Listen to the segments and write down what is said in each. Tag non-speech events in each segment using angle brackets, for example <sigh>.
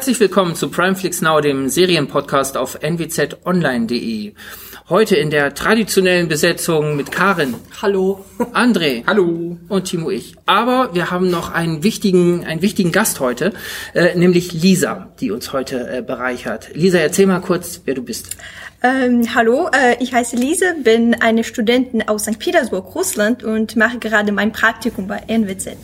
Herzlich willkommen zu Primeflix Now, dem Serienpodcast auf nwzonline.de. Heute in der traditionellen Besetzung mit Karin. Hallo. André. <laughs> Hallo. Und Timo ich. Aber wir haben noch einen wichtigen, einen wichtigen Gast heute, äh, nämlich Lisa, die uns heute äh, bereichert. Lisa, erzähl mal kurz, wer du bist. Ähm, hallo, äh, ich heiße Lise, bin eine Studentin aus St. Petersburg, Russland und mache gerade mein Praktikum bei NWZ.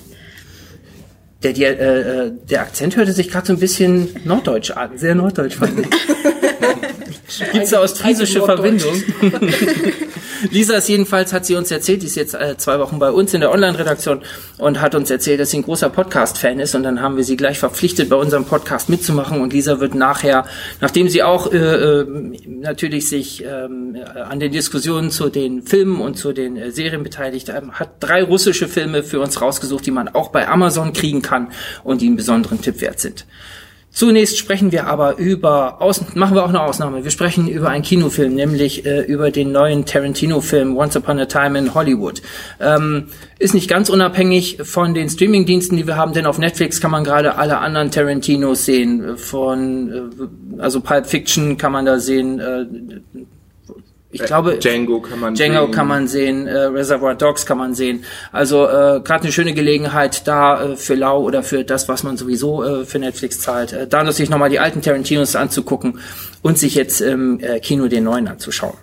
Der, der, äh, der Akzent hörte sich gerade so ein bisschen norddeutsch an, sehr norddeutsch fand ich. <laughs> Gibt's da ostfriesische Verbindung? <laughs> Lisa ist jedenfalls, hat sie uns erzählt, die ist jetzt äh, zwei Wochen bei uns in der Online-Redaktion und hat uns erzählt, dass sie ein großer Podcast-Fan ist und dann haben wir sie gleich verpflichtet, bei unserem Podcast mitzumachen und Lisa wird nachher, nachdem sie auch äh, äh, natürlich sich ähm, an den Diskussionen zu den Filmen und zu den äh, Serien beteiligt, ähm, hat drei russische Filme für uns rausgesucht, die man auch bei Amazon kriegen kann und die einen besonderen Tipp wert sind. Zunächst sprechen wir aber über, aus, machen wir auch eine Ausnahme, wir sprechen über einen Kinofilm, nämlich äh, über den neuen Tarantino-Film Once Upon a Time in Hollywood. Ähm, ist nicht ganz unabhängig von den Streaming-Diensten, die wir haben, denn auf Netflix kann man gerade alle anderen Tarantinos sehen. Von, äh, also Pulp Fiction kann man da sehen, äh, ich glaube, Django kann man Django sehen. kann man sehen, äh, Reservoir Dogs kann man sehen. Also äh, gerade eine schöne Gelegenheit da äh, für Lau oder für das, was man sowieso äh, für Netflix zahlt, äh, da sich nochmal die alten Tarantinos anzugucken und sich jetzt im äh, Kino den neuen anzuschauen.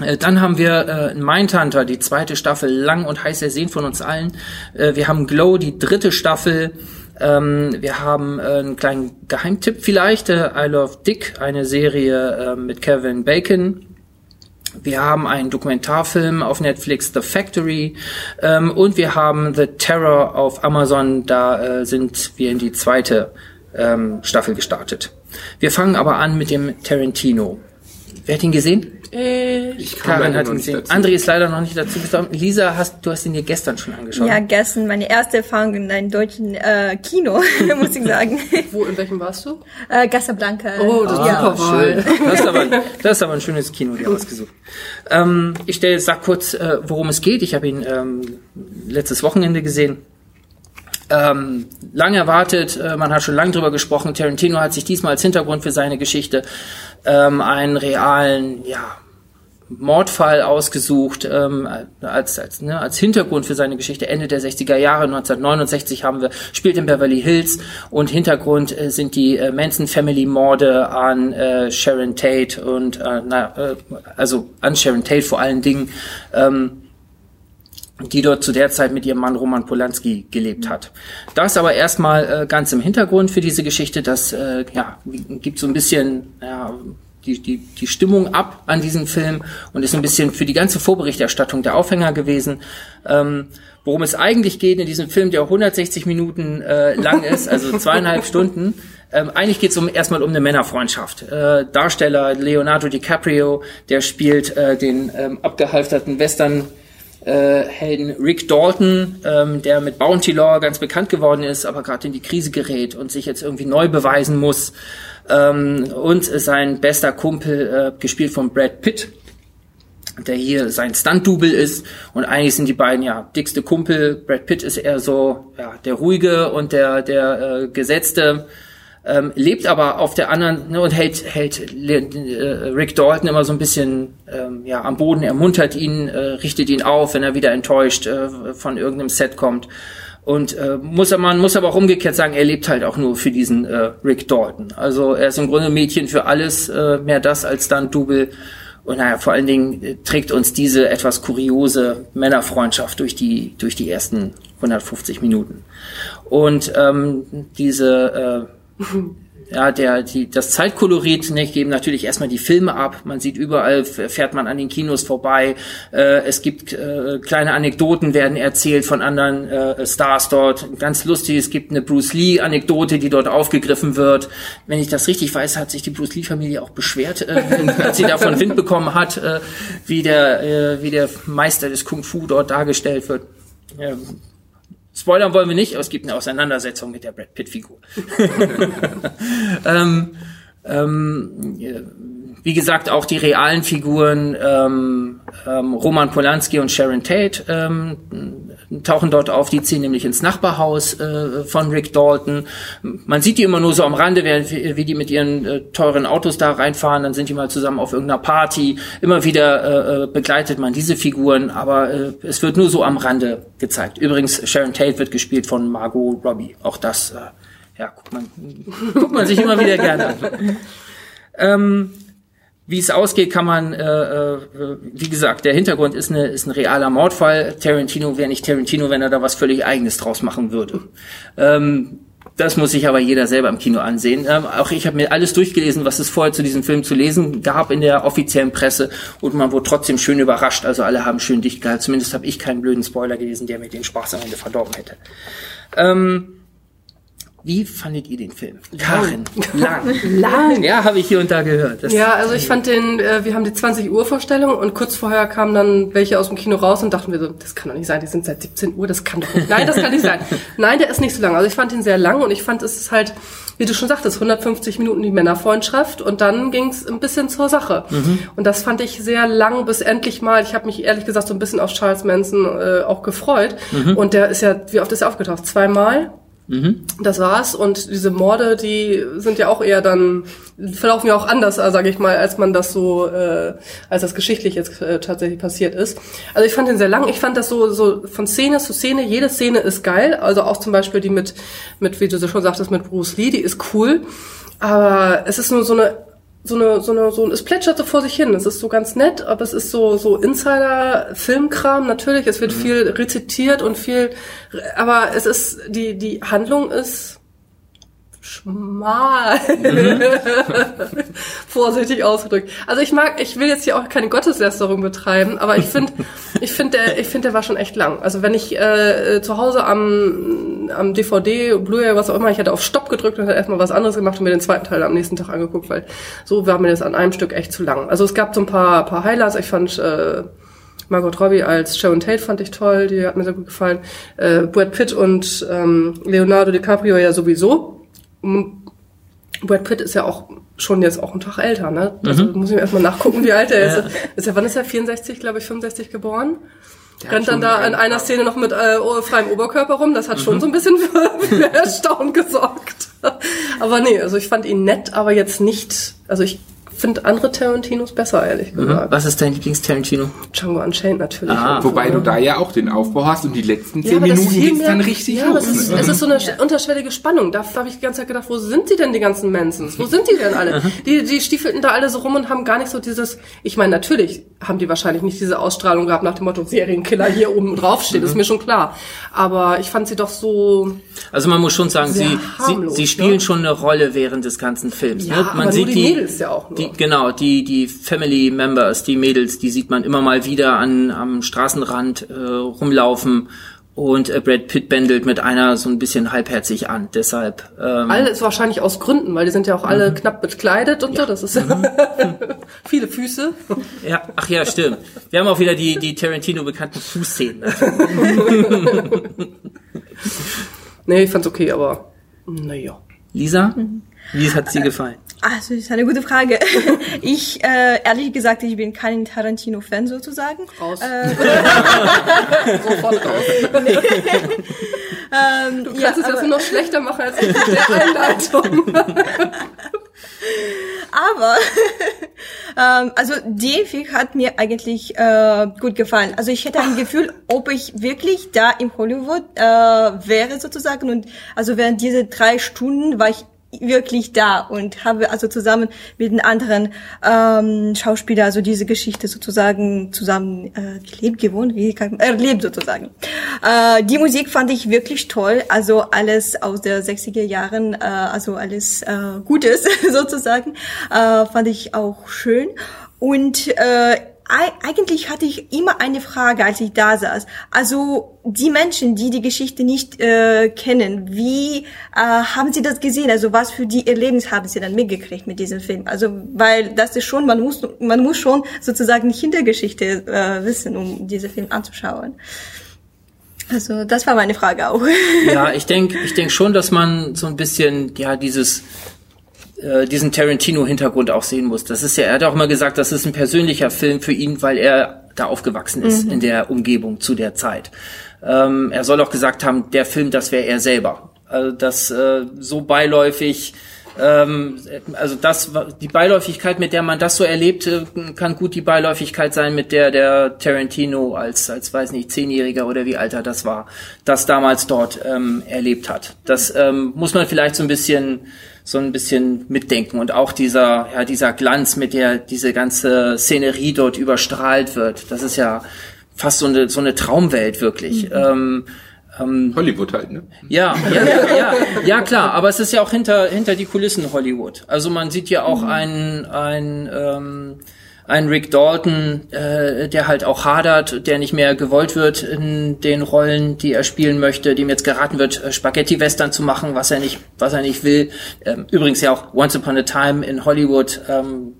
Äh, Dann haben wir äh, Mindhunter, die zweite Staffel, lang und heiß ersehen von uns allen. Äh, wir haben Glow, die dritte Staffel. Ähm, wir haben äh, einen kleinen Geheimtipp vielleicht, äh, I Love Dick, eine Serie äh, mit Kevin Bacon. Wir haben einen Dokumentarfilm auf Netflix, The Factory, ähm, und wir haben The Terror auf Amazon. Da äh, sind wir in die zweite ähm, Staffel gestartet. Wir fangen aber an mit dem Tarantino. Wer hat ihn gesehen? Äh, Ich Karin hat ihn gesehen. dazu. André ist leider noch nicht dazu gekommen. Lisa, hast, du hast ihn dir gestern schon angeschaut. Ja, gestern meine erste Erfahrung in einem deutschen äh, Kino, <laughs> muss ich sagen. wo, in welchem warst du? äh, Casablanca. Oh, das ist ja. super Wahl. Das ist, aber, <laughs> das ist aber ein schönes Kino dir ausgesucht. Ähm, ich stell, sag kurz, äh, worum es geht. Ich habe ihn ähm, letztes Wochenende gesehen. Ähm, lang erwartet, äh, man hat schon lange drüber gesprochen. Tarantino hat sich diesmal als Hintergrund für seine Geschichte ähm, einen realen, ja, Mordfall ausgesucht ähm, als als ne, als Hintergrund für seine Geschichte. Ende der 60er Jahre 1969 haben wir spielt in Beverly Hills. Und Hintergrund äh, sind die äh, Manson Family Morde an äh, Sharon Tate und äh, na, äh, also an Sharon Tate vor allen Dingen. Ähm, die dort zu der Zeit mit ihrem Mann Roman Polanski gelebt hat. Das aber erstmal äh, ganz im Hintergrund für diese Geschichte, das äh, ja, gibt so ein bisschen ja, die, die, die Stimmung ab an diesem Film und ist ein bisschen für die ganze Vorberichterstattung der Aufhänger gewesen. Ähm, worum es eigentlich geht in diesem Film, der 160 Minuten äh, lang ist, also <laughs> zweieinhalb Stunden, ähm, eigentlich geht es um, erstmal um eine Männerfreundschaft. Äh, Darsteller Leonardo DiCaprio, der spielt äh, den ähm, abgehalfterten Western äh, Helden Rick Dalton, ähm, der mit Bounty Law ganz bekannt geworden ist, aber gerade in die Krise gerät und sich jetzt irgendwie neu beweisen muss. Ähm, und sein bester Kumpel, äh, gespielt von Brad Pitt, der hier sein Stunt-Double ist. Und eigentlich sind die beiden ja dickste Kumpel. Brad Pitt ist eher so ja, der ruhige und der, der äh, gesetzte. Ähm, lebt aber auf der anderen ne, und hält, hält äh, Rick Dalton immer so ein bisschen ähm, ja, am Boden, ermuntert ihn, äh, richtet ihn auf, wenn er wieder enttäuscht äh, von irgendeinem Set kommt. Und äh, muss er, man muss aber auch umgekehrt sagen, er lebt halt auch nur für diesen äh, Rick Dalton. Also er ist im Grunde Mädchen für alles, äh, mehr das als dann Double. Und naja, vor allen Dingen äh, trägt uns diese etwas kuriose Männerfreundschaft durch die, durch die ersten 150 Minuten. Und ähm, diese äh, ja, der, die, das Zeitkolorit ne, geben natürlich erstmal die Filme ab. Man sieht überall, fährt man an den Kinos vorbei. Äh, es gibt äh, kleine Anekdoten werden erzählt von anderen äh, Stars dort. Ganz lustig, es gibt eine Bruce Lee-Anekdote, die dort aufgegriffen wird. Wenn ich das richtig weiß, hat sich die Bruce Lee-Familie auch beschwert, äh, <laughs> als sie davon Wind bekommen hat, äh, wie, der, äh, wie der Meister des Kung Fu dort dargestellt wird. Ja, Spoilern wollen wir nicht, aber es gibt eine Auseinandersetzung mit der Brad Pitt-Figur. <laughs> ähm, ähm, wie gesagt, auch die realen Figuren ähm, ähm, Roman Polanski und Sharon Tate ähm, tauchen dort auf, die ziehen nämlich ins Nachbarhaus äh, von Rick Dalton. Man sieht die immer nur so am Rande, während, wie die mit ihren äh, teuren Autos da reinfahren, dann sind die mal zusammen auf irgendeiner Party. Immer wieder äh, äh begleitet man diese Figuren, aber äh, es wird nur so am Rande gezeigt. Übrigens, Sharon Tate wird gespielt von Margot Robbie. Auch das, äh, ja, guckt man, guckt man sich immer wieder gerne an. <laughs> Ähm, wie es ausgeht, kann man, äh, äh, wie gesagt, der Hintergrund ist, eine, ist ein realer Mordfall. Tarantino wäre nicht Tarantino, wenn er da was völlig Eigenes draus machen würde. Ähm, das muss sich aber jeder selber im Kino ansehen. Ähm, auch ich habe mir alles durchgelesen, was es vorher zu diesem Film zu lesen gab in der offiziellen Presse und man wurde trotzdem schön überrascht. Also alle haben schön dicht gehalten. Zumindest habe ich keinen blöden Spoiler gelesen, der mir den Spaß am Ende verdorben hätte. Ähm, wie fandet ihr den Film? Karin, lang. <laughs> Lang. Ja, habe ich hier und da gehört. Das Ja, also ich fand den, äh, wir haben die 20 Uhr Vorstellung und kurz vorher kamen dann welche aus dem Kino raus und dachten wir so, das kann doch nicht sein, die sind seit 17 Uhr, das kann doch nicht. Nein, das kann nicht sein. <laughs> Nein, der ist nicht so lang. Also ich fand ihn sehr lang und ich fand es ist halt, wie du schon sagtest, 150 Minuten die Männerfreundschaft und dann ging es ein bisschen zur Sache. Und das fand ich sehr lang, bis endlich mal, ich habe mich ehrlich gesagt so ein bisschen auf Charles Manson äh, auch gefreut. Und der ist ja, wie oft ist er aufgetaucht? Zweimal? Das war's. Und diese Morde, die sind ja auch eher dann, verlaufen ja auch anders, äh, sage ich mal, als man das so, äh, als das geschichtlich jetzt äh, tatsächlich passiert ist. Also ich fand den sehr lang. Ich fand das so, so von Szene zu Szene, jede Szene ist geil. Also auch zum Beispiel die mit, mit, wie du schon sagtest, mit Bruce Lee, die ist cool. Aber es ist nur so eine so eine, so eine, so, es plätschert so vor sich hin. Es ist so ganz nett, aber es ist so, so Insider-Filmkram. Natürlich, es wird viel rezitiert und viel, aber es ist, die, die Handlung ist schmal. <laughs> Vorsichtig ausgedrückt. Also ich mag, ich will jetzt hier auch keine Gotteslästerung betreiben, aber ich finde, <laughs> ich finde, der, ich finde, der war schon echt lang. Also wenn ich äh, zu Hause am, am DVD, Blu-ray, was auch immer, ich hätte auf Stopp gedrückt und hätte erstmal was anderes gemacht und mir den zweiten Teil am nächsten Tag angeguckt, weil so war mir das an einem Stück echt zu lang. Also es gab so ein paar, paar Highlights. Ich fand äh, Margot Robbie als Sharon Tate fand ich toll, die hat mir sehr gut gefallen. Äh, Brad Pitt und ähm, Leonardo DiCaprio ja sowieso. Brad Pitt ist ja auch schon jetzt auch einen Tag älter, ne? Also muss ich mir erstmal nachgucken, wie alt er ist. ist ja, wann ist er? 64, glaube ich, 65 geboren? Rennt dann da in einer Szene noch mit äh, freiem Oberkörper rum. Das hat schon so ein bisschen für, für Erstaunen gesorgt. aber nee, also ich fand ihn nett, aber jetzt nicht, also ich finde andere Tarantinos besser, ehrlich gesagt. Was ist dein Lieblings-Tarantino? Django Unchained natürlich. Ah. Wobei du da ja auch den Aufbau hast und die letzten Ja, zehn das Minuten geht's dann richtig ja, aber los. es ist, ne? es ist so eine unterschwellige Spannung. Da habe ich die ganze Zeit gedacht, wo sind die denn, die ganzen Mansons? Wo sind die denn alle? Die, die stiefelten da alle so rum und haben gar nicht so dieses, ich meine, natürlich haben die wahrscheinlich nicht diese Ausstrahlung gehabt nach dem Motto, Serienkiller hier oben drauf steht, ist mir schon klar. Aber ich fand sie doch so, Also man muss schon sagen, sie, sie, harmlos, sie spielen ne? schon eine Rolle während des ganzen Films. Ja, ne? Man aber sieht nur die Mädels ja auch nur. Die, genau, die, die Family Members, die Mädels, die sieht man immer mal wieder an, am Straßenrand äh, rumlaufen und äh, Brad Pitt bändelt mit einer so ein bisschen halbherzig an. Deshalb, ähm, alles wahrscheinlich aus Gründen, weil die sind ja auch alle knapp bekleidet und so, das ist <laughs> viele Füße. ja, ach ja, stimmt. Wir haben auch wieder die, die Tarantino bekannten Fußszenen. <laughs> Nee, ich fand's okay, aber naja. Lisa, wie hat sie gefallen? Also, das ist eine gute Frage. <laughs> Ich, äh, ehrlich gesagt, ich bin kein Tarantino-Fan sozusagen. Raus. Äh, <laughs> Sofort raus. <laughs> ähm, Du kannst es jetzt nur noch schlechter machen als ich mit der Einleitung. Aber ähm, also der Film hat mir eigentlich äh, gut gefallen. Also ich hätte ein Gefühl, ob ich wirklich da im Hollywood äh, wäre sozusagen und also während diese drei Stunden war ich wirklich da und habe also zusammen mit den anderen ähm, Schauspielern also diese Geschichte sozusagen zusammen äh, gelebt, gewohnt, wie kann erlebt sozusagen. Äh, die Musik fand ich wirklich toll, also alles aus der 60er Jahren, äh, also alles äh, Gutes <laughs> sozusagen, äh, fand ich auch schön und äh, eigentlich hatte ich immer eine Frage, als ich da saß. Also die Menschen, die die Geschichte nicht äh, kennen, wie äh, haben sie das gesehen? Also was für die Erlebnis haben sie dann mitgekriegt mit diesem Film? Also weil das ist schon, man muss man muss schon sozusagen die Hintergeschichte äh, wissen, um diesen Film anzuschauen. Also das war meine Frage auch. Ja, ich denke ich denk schon, dass man so ein bisschen, ja, dieses, äh, diesen Tarantino-Hintergrund auch sehen muss. Das ist ja, er hat auch immer gesagt, das ist ein persönlicher Film für ihn, weil er da aufgewachsen ist in der Umgebung zu der Zeit. Ähm, er soll auch gesagt haben, der Film, das wäre er selber. Also das äh, so beiläufig ähm, also das, die Beiläufigkeit, mit der man das so erlebt, äh, kann gut die Beiläufigkeit sein, mit der der Tarantino als, als weiß nicht, Zehnjähriger oder wie alt er das war, das damals dort ähm, erlebt hat. Das ähm, muss man vielleicht so ein bisschen so ein bisschen mitdenken und auch dieser ja dieser Glanz, mit der diese ganze Szenerie dort überstrahlt wird. Das ist ja fast so eine so eine Traumwelt wirklich. Ähm, ähm, Hollywood halt, ne? ja, ja, ja, ja, ja, klar, aber es ist ja auch hinter, hinter die Kulissen Hollywood. Also man sieht ja auch einen, einen, ähm, einen Rick Dalton, äh, der halt auch hadert, der nicht mehr gewollt wird in den Rollen, die er spielen möchte, dem jetzt geraten wird, äh, Spaghetti-Western zu machen, was er nicht, was er nicht will. Ähm, übrigens ja auch Once Upon a Time in Hollywood ähm,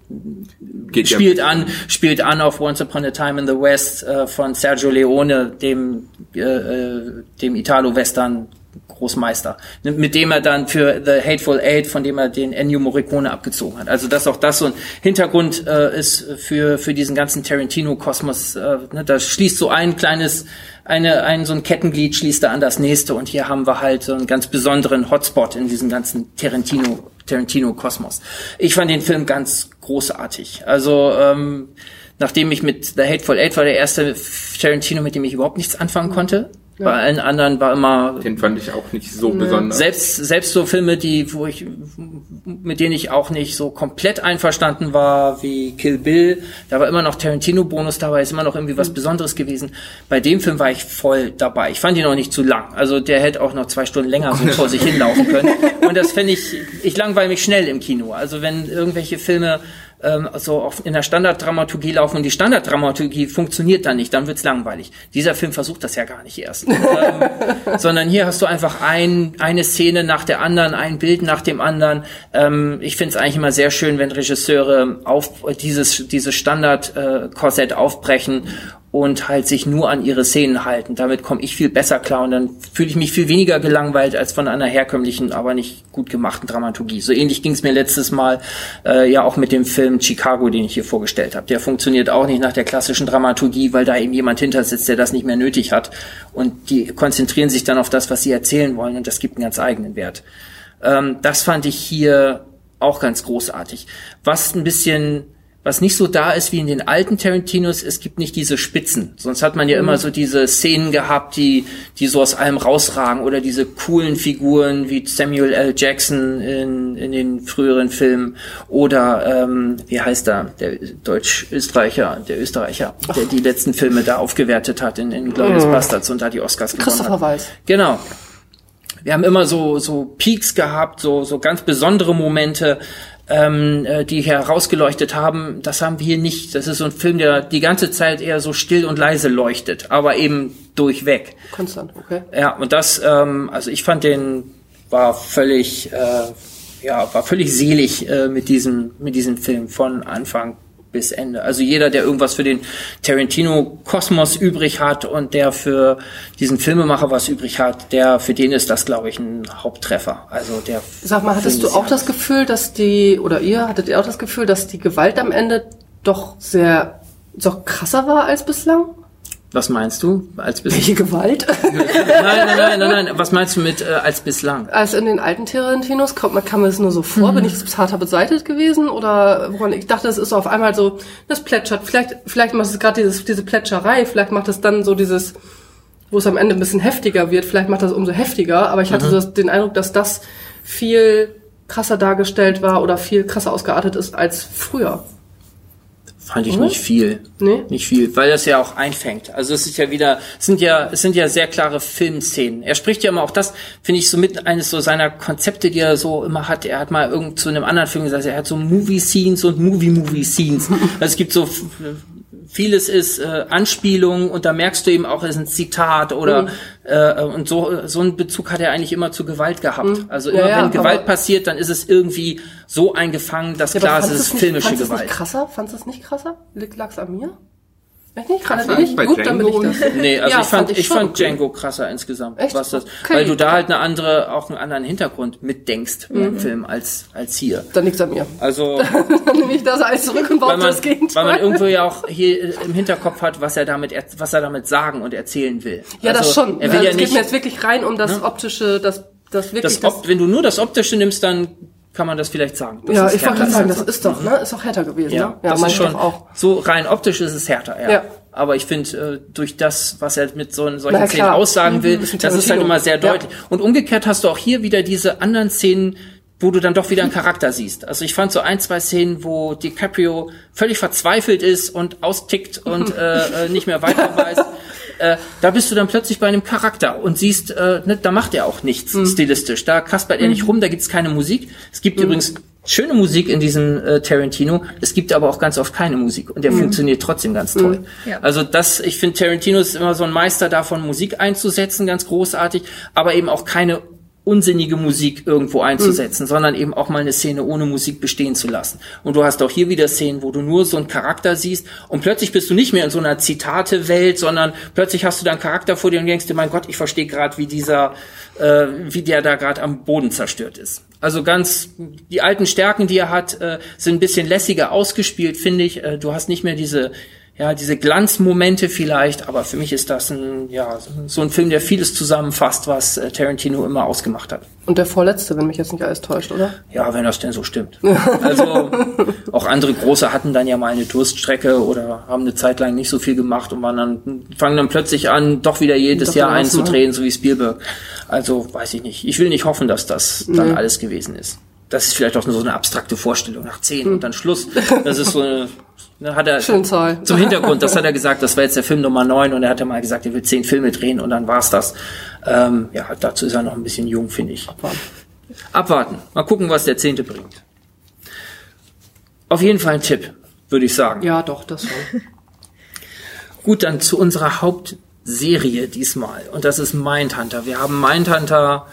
Geht ja- spielt an, spielt an auf Once Upon a Time in the West äh, von Sergio Leone, dem äh, äh, dem Italo-Western Großmeister, mit dem er dann für The Hateful Eight, von dem er den Ennio Morricone abgezogen hat. Also dass auch das so ein Hintergrund äh, ist für für diesen ganzen Tarantino-Kosmos. Äh, ne, da schließt so ein kleines eine ein so ein Kettenglied schließt da an das nächste und hier haben wir halt so einen ganz besonderen Hotspot in diesem ganzen Tarantino Tarantino-Kosmos. Ich fand den Film ganz großartig. Also ähm, nachdem ich mit The Hateful Eight war der erste Tarantino, mit dem ich überhaupt nichts anfangen konnte. Bei allen anderen war immer Den fand ich auch nicht so besonders. selbst selbst so Filme, die wo ich mit denen ich auch nicht so komplett einverstanden war, wie Kill Bill, da war immer noch Tarantino Bonus dabei, ist immer noch irgendwie was Besonderes gewesen. Bei dem Film war ich voll dabei. Ich fand ihn auch nicht zu lang. Also der hätte auch noch zwei Stunden länger so vor sich <laughs> hinlaufen können. Und das fände ich ich langweile mich schnell im Kino. Also wenn irgendwelche Filme ähm, so in der Standarddramaturgie laufen und die Standarddramaturgie funktioniert dann nicht, dann wird's langweilig. Dieser Film versucht das ja gar nicht erst. <laughs> ähm, sondern hier hast du einfach ein, eine Szene nach der anderen, ein Bild nach dem anderen. Ähm, ich finde es eigentlich immer sehr schön, wenn Regisseure auf dieses, dieses Standard-Korsett aufbrechen und halt sich nur an ihre Szenen halten. Damit komme ich viel besser klar und dann fühle ich mich viel weniger gelangweilt als von einer herkömmlichen, aber nicht gut gemachten Dramaturgie. So ähnlich ging es mir letztes Mal äh, ja auch mit dem Film Chicago, den ich hier vorgestellt habe. Der funktioniert auch nicht nach der klassischen Dramaturgie, weil da eben jemand hinter sitzt, der das nicht mehr nötig hat. Und die konzentrieren sich dann auf das, was sie erzählen wollen und das gibt einen ganz eigenen Wert. Ähm, das fand ich hier auch ganz großartig. Was ein bisschen was nicht so da ist wie in den alten Tarantinos, es gibt nicht diese Spitzen. Sonst hat man ja immer so diese Szenen gehabt, die, die so aus allem rausragen oder diese coolen Figuren wie Samuel L. Jackson in, in den früheren Filmen oder, ähm, wie heißt er, der Deutsch-Österreicher, der Österreicher, der die letzten Filme da aufgewertet hat in, in Glorious Bastards und da die Oscars gewonnen Christopher hat. Weiß. Genau. Wir haben immer so, so Peaks gehabt, so, so ganz besondere Momente, ähm, äh, die herausgeleuchtet haben. Das haben wir hier nicht. Das ist so ein Film, der die ganze Zeit eher so still und leise leuchtet, aber eben durchweg. Konstant, okay. Ja, und das, ähm, also ich fand den war völlig, äh, ja, war völlig selig äh, mit diesem, mit diesem Film von Anfang bis Ende. Also jeder, der irgendwas für den Tarantino-Kosmos übrig hat und der für diesen Filmemacher was übrig hat, der, für den ist das, glaube ich, ein Haupttreffer. Also der. Sag mal, hattest du auch das Gefühl, dass die, oder ihr, hattet ihr auch das Gefühl, dass die Gewalt am Ende doch sehr, doch krasser war als bislang? Was meinst du als bislang? Welche Gewalt? <laughs> nein, nein, nein, nein, nein. Was meinst du mit äh, als bislang? Als in den alten Tarantinos kommt man, kam mir das nur so vor, Mhm. bin ich jetzt harter beseitigt gewesen oder woran ich dachte, es ist so auf einmal so, das plätschert, vielleicht, vielleicht macht es gerade dieses, diese Plätscherei, vielleicht macht es dann so dieses, wo es am Ende ein bisschen heftiger wird, vielleicht macht das umso heftiger, aber ich Mhm. hatte so das, den Eindruck, dass das viel krasser dargestellt war oder viel krasser ausgeartet ist als früher. Fand ich Oder? nicht viel. Nee? Nicht viel, weil das ja auch einfängt. Also es ist ja wieder, es sind ja, es sind ja sehr klare Filmszenen. Er spricht ja immer auch das, finde ich, so mit eines so seiner Konzepte, die er so immer hat. Er hat mal irgend zu einem anderen Film gesagt, er hat so Movie-Scenes und Movie-Movie-Scenes. <laughs> also es gibt so vieles ist äh, Anspielung und da merkst du eben auch, es ist ein Zitat oder Mhm. äh, und so so einen Bezug hat er eigentlich immer zu Gewalt gehabt. Also immer Mhm. Ja, ja, wenn Gewalt passiert, dann ist es irgendwie so eingefangen, dass Ja, klar ist, es ist filmische fandst du's Gewalt. nicht krasser? Fandst du es nicht krasser? Lag's an mir? Echt nicht? Fand Krasser er nicht? bei Gut, bin ich Django das. Nee, also Ja, ich fand, ich schon fand okay. Django krasser insgesamt. Echt? Was das, Okay. Weil du da halt eine andere, auch einen anderen Hintergrund mitdenkst Mhm. im Film als, als hier. Dann liegt's an mir. Also, <laughs> Dann nehme ich das alles zurück und weil baue man, das Gegenteil. weil man irgendwo ja auch hier im Hinterkopf hat, was er damit, was er damit sagen und erzählen will. ja, also, das schon. Er will Also ja es geht nicht, mir jetzt wirklich rein um das optische, das, das wirklich das, Op wenn du nur das Optische nimmst, dann kann man das vielleicht sagen. Das ja, ich wollte gerade sagen, das ist doch, ne? Ist doch härter gewesen, Ja, ne? das meine ist schon auch. so rein optisch ist es härter, ja. Ja. Aber ich finde, äh, durch das, was er mit so solchen Na Szenen aussagen will, Mhm, ein das ist halt immer sehr Ja. deutlich. Und umgekehrt hast du auch hier wieder diese anderen Szenen, wo du dann doch wieder einen Charakter siehst. Also ich fand so ein, zwei Szenen, wo DiCaprio völlig verzweifelt ist und austickt und äh, äh, nicht mehr weiter weiß. <laughs> Äh, da bist du dann plötzlich bei einem Charakter und siehst, äh, ne, da macht er auch nichts Mhm. stilistisch. Da kaspert er nicht rum, da gibt's keine Musik. Es gibt übrigens schöne Musik in diesem äh, Tarantino. Es gibt aber auch ganz oft keine Musik und der funktioniert trotzdem ganz toll. Ja. Also das, ich finde, Tarantino ist immer so ein Meister davon, Musik einzusetzen, ganz großartig, aber eben auch keine unsinnige Musik irgendwo einzusetzen, sondern eben auch mal eine Szene ohne Musik bestehen zu lassen. Und du hast auch hier wieder Szenen, wo du nur so einen Charakter siehst und plötzlich bist du nicht mehr in so einer Zitate-Welt, sondern plötzlich hast du da einen Charakter vor dir und denkst dir, mein Gott, ich verstehe gerade, wie dieser, äh, wie der da gerade am Boden zerstört ist. Also ganz, die alten Stärken, die er hat, äh, sind ein bisschen lässiger ausgespielt, finde ich. Äh, du hast nicht mehr diese, ja, diese Glanzmomente vielleicht, aber für mich ist das ein, ja, so ein Film, der vieles zusammenfasst, was äh, Tarantino immer ausgemacht hat. Und der vorletzte, wenn mich jetzt nicht alles täuscht, oder? Ja, wenn das denn so stimmt. <laughs> Also auch andere große hatten dann ja mal eine Durststrecke oder haben eine Zeit lang nicht so viel gemacht und waren dann fangen dann plötzlich an, doch wieder jedes Doch Jahr einzudrehen, so wie Spielberg. Also weiß ich nicht. Ich will nicht hoffen, dass das dann alles gewesen ist. Das ist vielleicht auch nur so eine abstrakte Vorstellung nach zehn und dann Schluss. Das ist so eine, ne, hat er Schöne Zahl. zum Hintergrund, das hat er gesagt, das war jetzt der Film Nummer 9 und er hat ja mal gesagt, er will zehn Filme drehen und dann war's das. Ähm, ja, dazu ist er noch ein bisschen jung, finde ich. Abwarten. Mal gucken, was der zehnte bringt. Auf jeden Fall ein Tipp, würde ich sagen. Ja, doch, das schon. <laughs> Gut, dann zu unserer Hauptserie diesmal. Und das ist Mindhunter. Wir haben Mindhunter,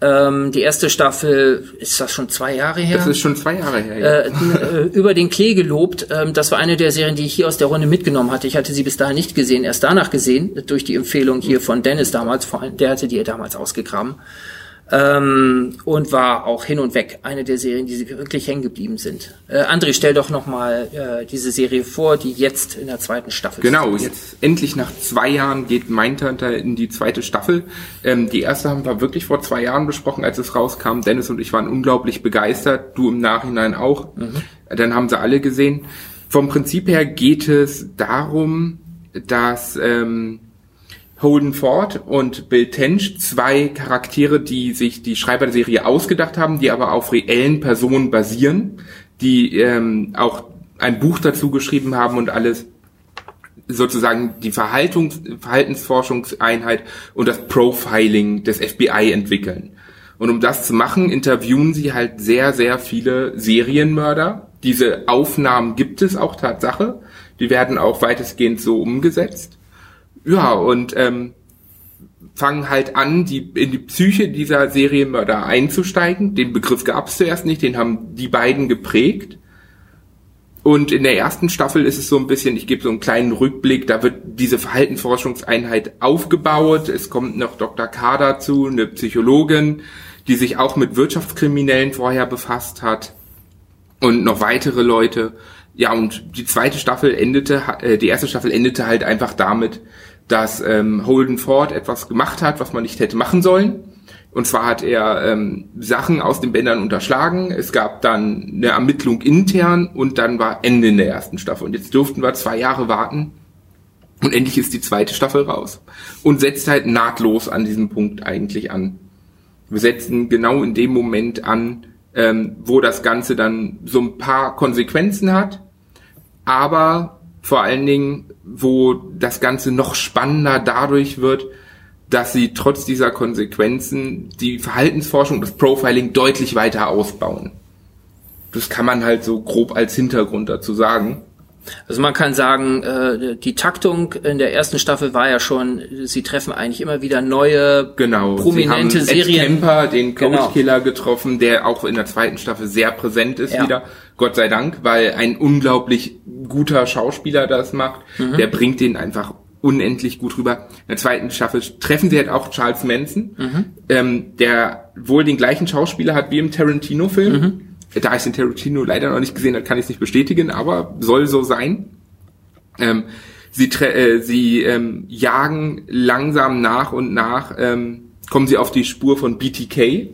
ähm, die erste Staffel, ist das schon zwei Jahre her? Das ist schon zwei Jahre her. ja. äh, äh, über den Klee gelobt. Ähm, das war eine der Serien, die ich hier aus der Runde mitgenommen hatte. Ich hatte sie bis dahin nicht gesehen, erst danach gesehen, durch die Empfehlung hier von Dennis damals, vor allem, der hatte die damals ausgegraben. Ähm, und war auch hin und weg eine der Serien, die sie wirklich hängen geblieben sind. Äh, André, stell doch nochmal äh, diese Serie vor, die jetzt in der zweiten Staffel Genau, ist. jetzt endlich nach zwei Jahren geht Mindhunter in die zweite Staffel. Ähm, die erste haben wir wirklich vor zwei Jahren besprochen, als es rauskam. Dennis und ich waren unglaublich begeistert, du im Nachhinein auch. Dann haben sie alle gesehen. Vom Prinzip her geht es darum, dass ähm, Holden Ford und Bill Tench, zwei Charaktere, die sich die Schreiber der Serie ausgedacht haben, die aber auf reellen Personen basieren, die ähm, auch ein Buch dazu geschrieben haben und alles sozusagen die Verhaltungs Verhaltensforschungseinheit und das Profiling des FBI entwickeln. Und um das zu machen, interviewen sie halt sehr, sehr viele Serienmörder. Diese Aufnahmen gibt es auch Tatsache. Die werden auch weitestgehend so umgesetzt. Ja, und ähm, fangen halt an, die, in die Psyche dieser Serienmörder einzusteigen. Den Begriff gab es zuerst nicht, den haben die beiden geprägt. Und in der ersten Staffel ist es so ein bisschen, ich gebe so einen kleinen Rückblick, da wird diese Verhaltensforschungseinheit aufgebaut. Es kommt noch Dr. K dazu, eine Psychologin, die sich auch mit Wirtschaftskriminellen vorher befasst hat. Und noch weitere Leute. Ja, und die zweite Staffel endete, äh, die erste Staffel endete halt einfach damit, dass ähm, Holden Ford etwas gemacht hat, was man nicht hätte machen sollen. Und zwar hat er ähm, Sachen aus den Bändern unterschlagen. Es gab dann eine Ermittlung intern und dann war Ende in der ersten Staffel. Und jetzt durften wir zwei Jahre warten. Und endlich ist die zweite Staffel raus. Und setzt halt nahtlos an diesem Punkt eigentlich an. Wir setzen genau in dem Moment an, ähm, wo das Ganze dann so ein paar Konsequenzen hat, aber vor allen Dingen, wo das Ganze noch spannender dadurch wird, dass sie trotz dieser Konsequenzen die Verhaltensforschung, das Profiling deutlich weiter ausbauen. Das kann man halt so grob als Hintergrund dazu sagen. Also man kann sagen, äh, die Taktung in der ersten Staffel war ja schon, sie treffen eigentlich immer wieder neue Genau. prominente sie haben Ed Serien. Kemper, den Genau. Coach Killer getroffen, der auch in der zweiten Staffel sehr präsent ist Ja. wieder. Gott sei Dank, weil ein unglaublich guter Schauspieler das macht. Der bringt den einfach unendlich gut rüber. In der zweiten Staffel treffen sie halt auch Charles Manson, ähm, der wohl den gleichen Schauspieler hat wie im Tarantino-Film. Da ich den Tarantino leider noch nicht gesehen habe, kann ich es nicht bestätigen, aber soll so sein. Ähm, sie äh, sie ähm, jagen langsam nach und nach, ähm, kommen sie auf die Spur von BTK,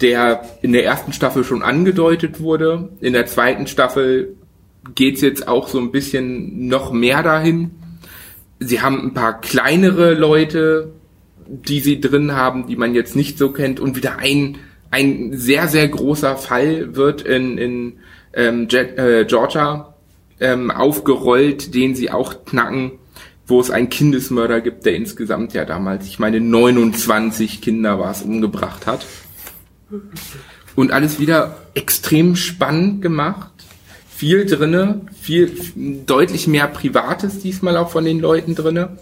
der in der ersten Staffel schon angedeutet wurde. In der zweiten Staffel geht's jetzt auch so ein bisschen noch mehr dahin. Sie haben ein paar kleinere Leute, die sie drin haben, die man jetzt nicht so kennt und wieder ein ein sehr sehr großer Fall wird in in ähm, äh, Georgia ähm, aufgerollt, den sie auch knacken, wo es einen Kindesmörder gibt, der insgesamt ja damals, ich meine 29 Kinder war es umgebracht hat und alles wieder extrem spannend gemacht. Viel drinne, viel deutlich mehr Privates diesmal auch von den Leuten drinne.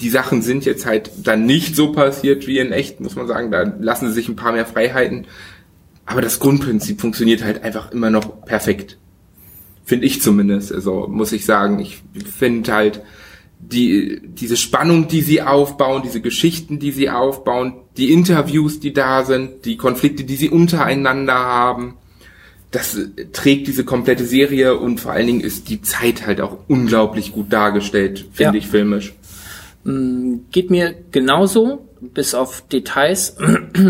Die Sachen sind jetzt halt dann nicht so passiert wie in echt, muss man sagen. Da lassen sie sich ein paar mehr Freiheiten. Aber das Grundprinzip funktioniert halt einfach immer noch perfekt. Finde ich zumindest. Also muss ich sagen, ich finde halt die, diese Spannung, die sie aufbauen, diese Geschichten, die sie aufbauen, die Interviews, die da sind, die Konflikte, die sie untereinander haben, das trägt diese komplette Serie und vor allen Dingen ist die Zeit halt auch unglaublich gut dargestellt, finde Ja. ich filmisch. Geht mir genauso, bis auf Details.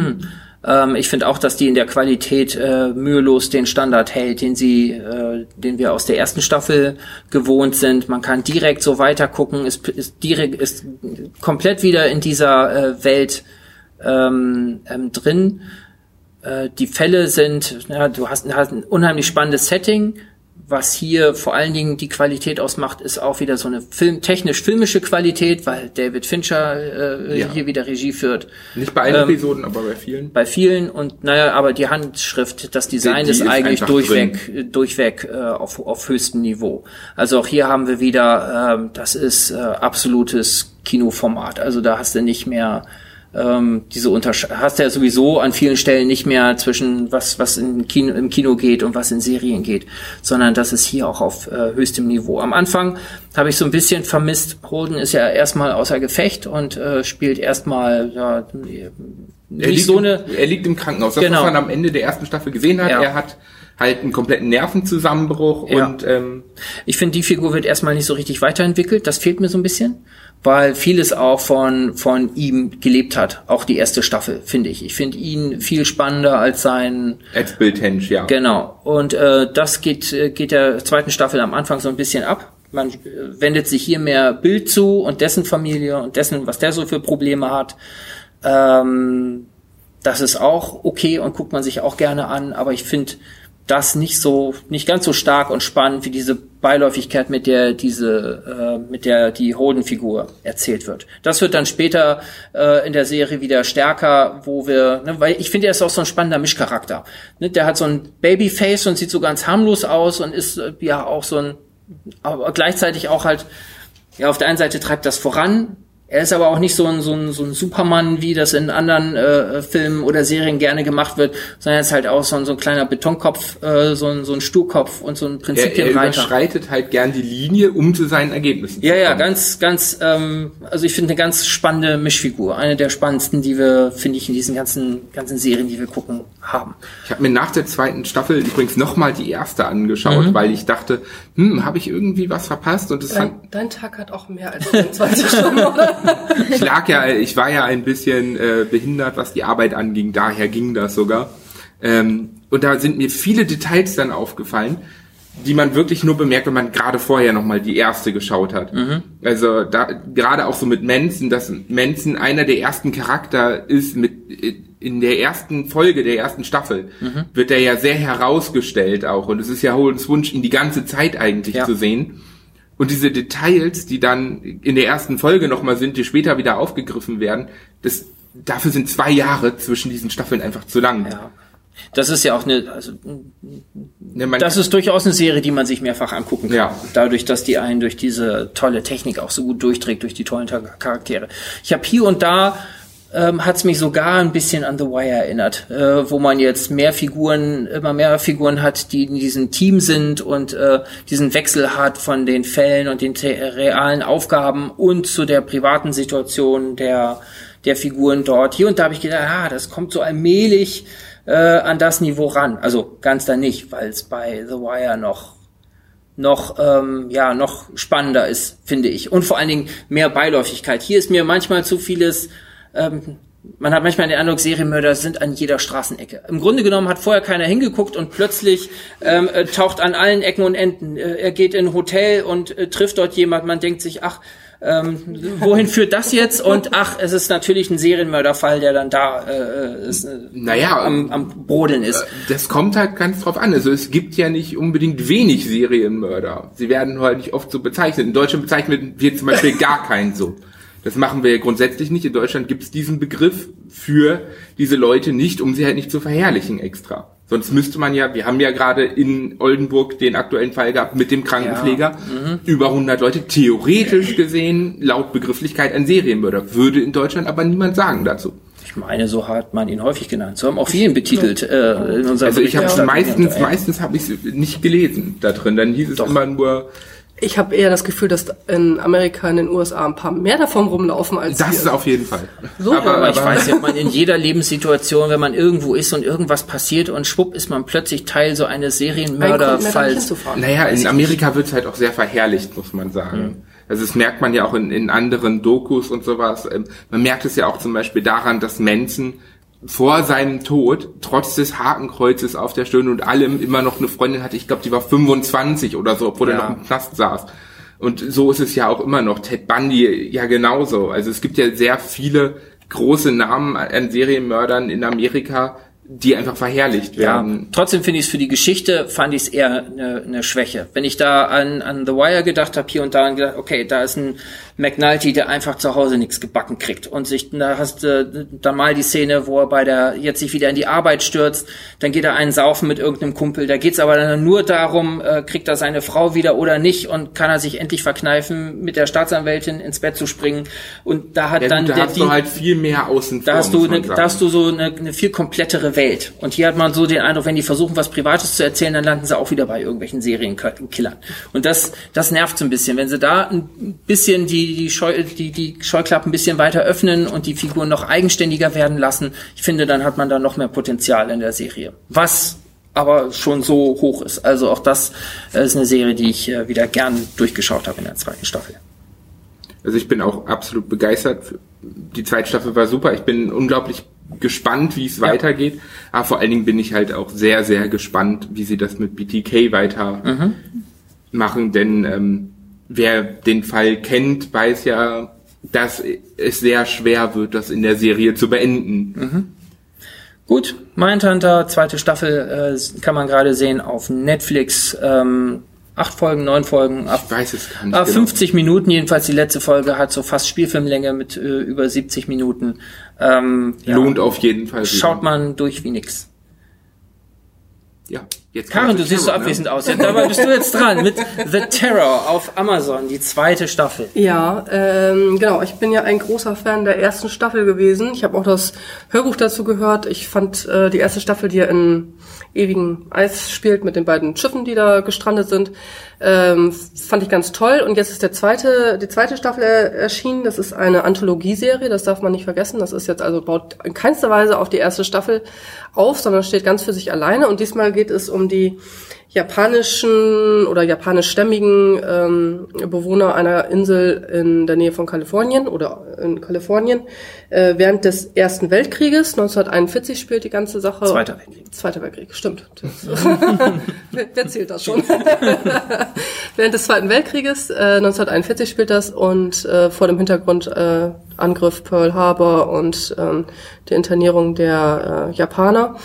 <clears throat> ähm, ich finde auch, dass die in der Qualität äh, mühelos den Standard hält, den sie, äh, den wir aus der ersten Staffel gewohnt sind. Man kann direkt so weiter gucken, ist, ist direkt, ist komplett wieder in dieser äh, Welt ähm, ähm, drin. Äh, die Fälle sind, ja, du hast, hast ein unheimlich spannendes Setting. Was hier vor allen Dingen die Qualität ausmacht, ist auch wieder so eine Film, technisch-filmische Qualität, weil David Fincher äh, Ja. hier wieder Regie führt. Nicht bei allen Ähm, Episoden, aber bei vielen. Bei vielen und naja, aber die Handschrift, das Design Die- die ist ist eigentlich durchweg, äh, durchweg äh, auf, auf höchstem Niveau. Also auch hier haben wir wieder, ähm, das ist äh, absolutes Kinoformat. Also da hast du nicht mehr ähm, diese Untersch hast du ja sowieso an vielen Stellen nicht mehr zwischen was was im Kino, im Kino geht und was in Serien geht, sondern das ist hier auch auf äh, höchstem Niveau. Am Anfang habe ich so ein bisschen vermisst. Holden ist ja erstmal außer Gefecht und äh, spielt erstmal ja, Er nicht liegt, so eine im, er liegt im Krankenhaus. Das, Genau. was man am Ende der ersten Staffel gesehen hat, Ja. er hat halt einen kompletten Nervenzusammenbruch Ja. und ähm, Ich finde, die Figur wird erstmal nicht so richtig weiterentwickelt. Das fehlt mir so ein bisschen, weil vieles auch von, von ihm gelebt hat. Auch die erste Staffel, finde ich. Ich finde ihn viel spannender als sein, als Bill Tench, ja. genau. Und äh, das geht, äh, geht der zweiten Staffel am Anfang so ein bisschen ab. Man äh, wendet sich hier mehr Bild zu und dessen Familie und dessen, was der so für Probleme hat. Ähm, das ist auch okay und guckt man sich auch gerne an, aber ich finde das nicht so, nicht ganz so stark und spannend wie diese Beiläufigkeit, mit der diese, äh, mit der die Holden-Figur erzählt wird. Das wird dann später äh, in der Serie wieder stärker, wo wir, ne, weil ich finde, er ist auch so ein spannender Mischcharakter. Ne, der hat so ein Babyface und sieht so ganz harmlos aus und ist äh, ja auch so ein, aber gleichzeitig auch halt, ja, auf der einen Seite treibt das voran, er ist aber auch nicht so ein, so ein, so ein Superman, wie das in anderen äh, Filmen oder Serien gerne gemacht wird, sondern er ist halt auch so ein, so ein kleiner Betonkopf, äh, so, ein, so ein Sturkopf und so ein Er, er Prinzipienreiter. überschreitet halt gern die Linie, um zu seinen Ergebnissen Ja, zu ja, kommen. ganz, ganz, ähm, also ich finde eine ganz spannende Mischfigur. Eine der spannendsten, die wir, finde ich, in diesen ganzen, ganzen Serien, die wir gucken, haben. Ich habe mir nach der zweiten Staffel übrigens nochmal die erste angeschaut, Mhm. weil ich dachte, hm, habe ich irgendwie was verpasst? Und es Dein, dein Tag hat auch mehr als 24 Stunden, oder? Ich lag ja, ich war ja ein bisschen äh, behindert, was die Arbeit anging, daher ging das sogar. Ähm, und da sind mir viele Details dann aufgefallen, die man wirklich nur bemerkt, wenn man gerade vorher nochmal die erste geschaut hat. Also da gerade auch so mit Manson, dass Manson einer der ersten Charakter ist mit in der ersten Folge der ersten Staffel wird er ja sehr herausgestellt auch und es ist ja Holdens Wunsch, ihn die ganze Zeit eigentlich Ja. zu sehen. Und diese Details, die dann in der ersten Folge nochmal sind, die später wieder aufgegriffen werden, das, dafür sind zwei Jahre zwischen diesen Staffeln einfach zu lang. Ja. Das ist ja auch eine, also Ne, Das ist durchaus eine Serie, die man sich mehrfach angucken kann. Ja. Dadurch, dass die einen durch diese tolle Technik auch so gut durchträgt, durch die tollen Charaktere. Ich habe hier und da ähm, hat es mich sogar ein bisschen an The Wire erinnert, äh, wo man jetzt mehr Figuren, immer mehr Figuren hat, die in diesem Team sind und äh, diesen Wechsel hat von den Fällen und den realen Aufgaben und zu der privaten Situation der der Figuren dort. Hier und da habe ich gedacht, ah, das kommt so allmählich äh, an das Niveau ran. Also ganz da nicht, weil es bei The Wire noch noch ähm, ja noch spannender ist, finde ich. Und vor allen Dingen mehr Beiläufigkeit. Hier ist mir manchmal zu vieles. Ähm, man hat manchmal den Eindruck, Serienmörder sind an jeder Straßenecke. Im Grunde genommen hat vorher keiner hingeguckt und plötzlich ähm, äh, taucht an allen Ecken und Enden. Äh, er geht in ein Hotel und äh, trifft dort jemand. Man denkt sich, ach, ähm, wohin führt das jetzt? Und ach, es ist natürlich ein Serienmörderfall, der dann da äh, ist, äh, naja, am, am Brodeln ist. Äh, das kommt halt ganz drauf an. Also es gibt ja nicht unbedingt wenig Serienmörder. Sie werden halt nicht oft so bezeichnet. In Deutschland bezeichnet wird zum Beispiel gar keinen so. Das machen wir grundsätzlich nicht. In Deutschland gibt es diesen Begriff für diese Leute nicht, um sie halt nicht zu verherrlichen extra. Sonst müsste man ja, wir haben ja gerade in Oldenburg den aktuellen Fall gehabt mit dem Krankenpfleger. Ja. Mhm. Über 100 Leute, theoretisch gesehen, laut Begrifflichkeit ein Serienmörder. Würde in Deutschland aber niemand sagen dazu. Ich meine, so hat man ihn häufig genannt. So haben auch viele ihn betitelt. Äh, in also ich habe meistens, meistens habe ich es nicht gelesen da drin. Dann hieß es Doch. immer nur ich habe eher das Gefühl, dass in Amerika, in den USA ein paar mehr davon rumlaufen als Das hier. ist auf jeden Fall. So, aber, aber ich weiß ja, man in jeder Lebenssituation, wenn man irgendwo ist und irgendwas passiert und schwupp ist man plötzlich Teil so eines Serienmörderfalls. Naja, in Amerika wird es halt auch sehr verherrlicht, muss man sagen. Mhm. Also das merkt man ja auch in, in anderen Dokus und sowas. Ähm, man merkt es ja auch zum Beispiel daran, dass Manson vor seinem Tod, trotz des Hakenkreuzes auf der Stirn und allem, immer noch eine Freundin hatte. Ich glaube, die war 25 oder so, obwohl ja. er noch im Knast saß. Und so ist es ja auch immer noch. Ted Bundy ja genauso. Also es gibt ja sehr viele große Namen an Serienmördern in Amerika, die einfach verherrlicht werden. Ja, trotzdem finde ich es für die Geschichte, fand ich es eher eine, eine Schwäche. Wenn ich da an, an The Wire gedacht habe, hier und da, gedacht, okay, da ist ein McNulty, der einfach zu Hause nichts gebacken kriegt. Und sich, da hast du äh, dann mal die Szene, wo er bei der, jetzt sich wieder in die Arbeit stürzt, dann geht er einen saufen mit irgendeinem Kumpel, da geht's aber dann nur darum, äh, kriegt er seine Frau wieder oder nicht und kann er sich endlich verkneifen, mit der Staatsanwältin ins Bett zu springen. Und da hat ja, dann da der hast du halt viel mehr außen vor, Da hast du, eine, da hast du so eine, eine viel komplettere Welt. Und hier hat man so den Eindruck, wenn die versuchen, was Privates zu erzählen, dann landen sie auch wieder bei irgendwelchen Serienkillern. Und das, das nervt so ein bisschen, wenn sie da ein bisschen die, die, Scheu, die die, Scheuklappen ein bisschen weiter öffnen und die Figuren noch eigenständiger werden lassen, ich finde, dann hat man da noch mehr Potenzial in der Serie. Was aber schon so hoch ist. Also auch das äh, ist eine Serie, die ich äh, wieder gern durchgeschaut habe in der zweiten Staffel. Also ich bin auch absolut begeistert. Die zweite Staffel war super. Ich bin unglaublich gespannt, wie es ja. weitergeht. Aber vor allen Dingen bin ich halt auch sehr, sehr gespannt, wie sie das mit BTK weiter mhm. machen. Denn ähm, wer den Fall kennt, weiß ja, dass es sehr schwer wird, das in der Serie zu beenden. Mhm. Gut, Mindhunter, zweite Staffel äh, kann man gerade sehen auf Netflix. Ähm, acht Folgen, neun Folgen. Ab, ich weiß es gar nicht. Ab 50 genau. Minuten, jedenfalls die letzte Folge hat so fast Spielfilmlänge mit äh, über 70 Minuten. Ähm, Lohnt ja, auf jeden Fall. Schaut man durch wie nix. Ja. Jetzt Karin, du siehst so ne? abwesend aus. Ja, dabei bist du jetzt dran mit The Terror auf Amazon, die zweite Staffel. Ja, ähm, genau. Ich bin ja ein großer Fan der ersten Staffel gewesen. Ich habe auch das Hörbuch dazu gehört. Ich fand äh, die erste Staffel, die ja in ewigen Eis spielt mit den beiden Schiffen, die da gestrandet sind, ähm, fand ich ganz toll. Und jetzt ist der zweite, die zweite Staffel erschienen. Das ist eine Anthologieserie, das darf man nicht vergessen. Das ist jetzt also baut in keinster Weise auf die erste Staffel auf, sondern steht ganz für sich alleine. Und diesmal geht es um die japanischen oder japanischstämmigen ähm, Bewohner einer Insel in der Nähe von Kalifornien oder in Kalifornien äh, während des Ersten Weltkrieges. 1941 spielt die ganze Sache. Zweiter Weltkrieg. Zweiter Weltkrieg, stimmt. <laughs> wer, wer zählt das schon? <laughs> während des Zweiten Weltkrieges, äh, 1941 spielt das und äh, vor dem Hintergrund äh, Angriff Pearl Harbor und ähm, die Internierung der äh, Japaner.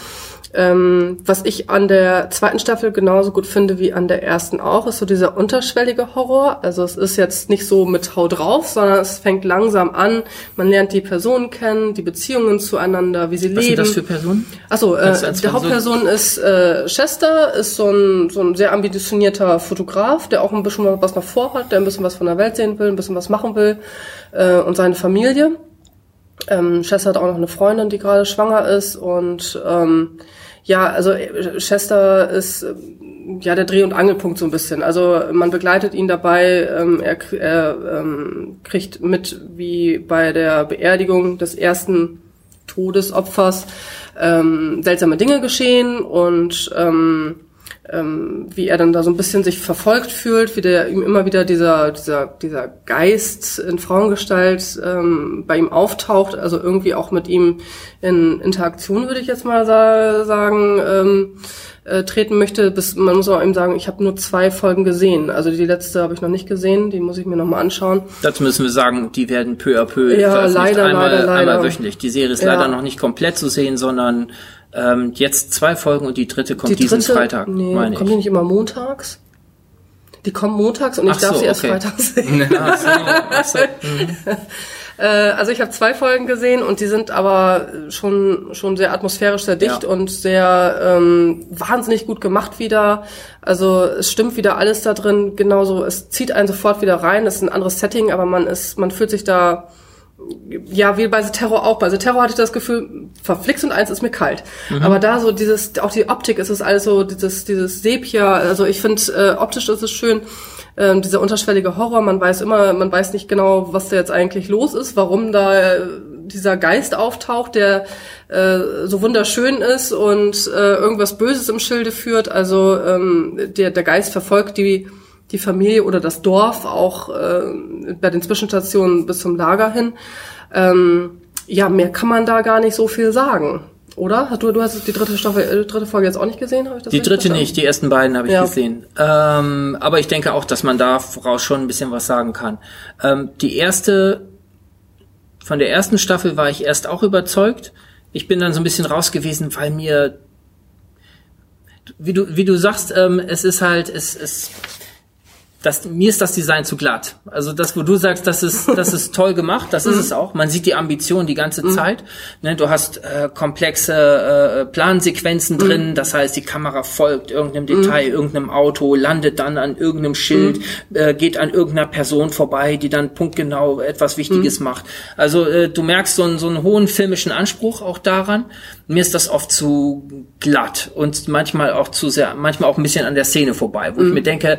Ähm, was ich an der zweiten Staffel genauso gut finde wie an der ersten auch, ist so dieser unterschwellige Horror. Also es ist jetzt nicht so mit Hau drauf, sondern es fängt langsam an. Man lernt die Personen kennen, die Beziehungen zueinander, wie sie was leben. Was sind das für Personen? Achso, äh, die Hauptperson ist äh, Chester, ist so ein, so ein sehr ambitionierter Fotograf, der auch ein bisschen was noch vorhat, der ein bisschen was von der Welt sehen will, ein bisschen was machen will äh, und seine Familie. Ähm, Chester hat auch noch eine Freundin, die gerade schwanger ist und ähm, ja, also äh, Chester ist äh, ja der Dreh- und Angelpunkt so ein bisschen. Also man begleitet ihn dabei, ähm, er, er ähm, kriegt mit, wie bei der Beerdigung des ersten Todesopfers ähm, seltsame Dinge geschehen und ähm, ähm, wie er dann da so ein bisschen sich verfolgt fühlt, wie der ihm immer wieder dieser dieser dieser Geist in Frauengestalt ähm, bei ihm auftaucht, also irgendwie auch mit ihm in Interaktion würde ich jetzt mal sa sagen. Ähm, äh, treten möchte, bis man muss auch eben sagen, ich habe nur zwei Folgen gesehen. Also die letzte habe ich noch nicht gesehen, die muss ich mir noch mal anschauen. Dazu müssen wir sagen, die werden peu à peu Ja, leider, einmal, leider, leider. einmal wöchentlich. Die Serie ist Ja. leider noch nicht komplett zu sehen, sondern ähm, jetzt zwei Folgen und die dritte kommt die diesen dritte, Freitag, nee, meine kommen die ich. nicht immer montags? Die kommen montags und ich Ach darf so, sie erst okay. freitags <laughs> sehen. Ach so, ach so. <laughs> Äh, also ich habe zwei Folgen gesehen und die sind aber schon schon sehr atmosphärisch, sehr dicht Ja. und sehr ähm, wahnsinnig gut gemacht wieder. Also es stimmt wieder alles da drin. Genauso, es zieht einen sofort wieder rein. Es ist ein anderes Setting, aber man ist, man fühlt sich da ja, wie bei The Terror auch. Bei The Terror hatte ich das Gefühl, verflixt und eins ist mir kalt. Aber da so dieses, auch die Optik, ist es alles so, dieses, dieses Sepia, also ich finde, äh, optisch ist es schön, ähm, dieser unterschwellige Horror, man weiß immer, man weiß nicht genau, was da jetzt eigentlich los ist, warum da äh, dieser Geist auftaucht, der äh, so wunderschön ist und äh, irgendwas Böses im Schilde führt. Also ähm, der, der Geist verfolgt die die Familie oder das Dorf auch äh, bei den Zwischenstationen bis zum Lager hin. Ähm, ja, mehr kann man da gar nicht so viel sagen, oder? Du, du hast die dritte Staffel, äh, dritte Folge jetzt auch nicht gesehen, habe ich das Die dritte verstanden? nicht, die ersten beiden habe ich Ja. gesehen. Ähm, aber ich denke auch, dass man da voraus schon ein bisschen was sagen kann. Ähm, die erste, von der ersten Staffel war ich erst auch überzeugt. Ich bin dann so ein bisschen raus gewesen, weil mir, wie du, wie du sagst, ähm, es ist halt, es, es, das, mir ist das Design zu glatt. Also das, wo du sagst, das ist, das ist toll gemacht, das <laughs> ist es auch. Man sieht die Ambition die ganze Zeit. Ne, du hast äh, komplexe äh, Plansequenzen drin, das heißt, die Kamera folgt irgendeinem Detail, irgendeinem Auto, landet dann an irgendeinem Schild, äh, geht an irgendeiner Person vorbei, die dann punktgenau etwas Wichtiges macht. Also äh, du merkst so einen, so einen hohen filmischen Anspruch auch daran. Mir ist das oft zu glatt und manchmal auch zu sehr, manchmal auch ein bisschen an der Szene vorbei, wo ich mir denke,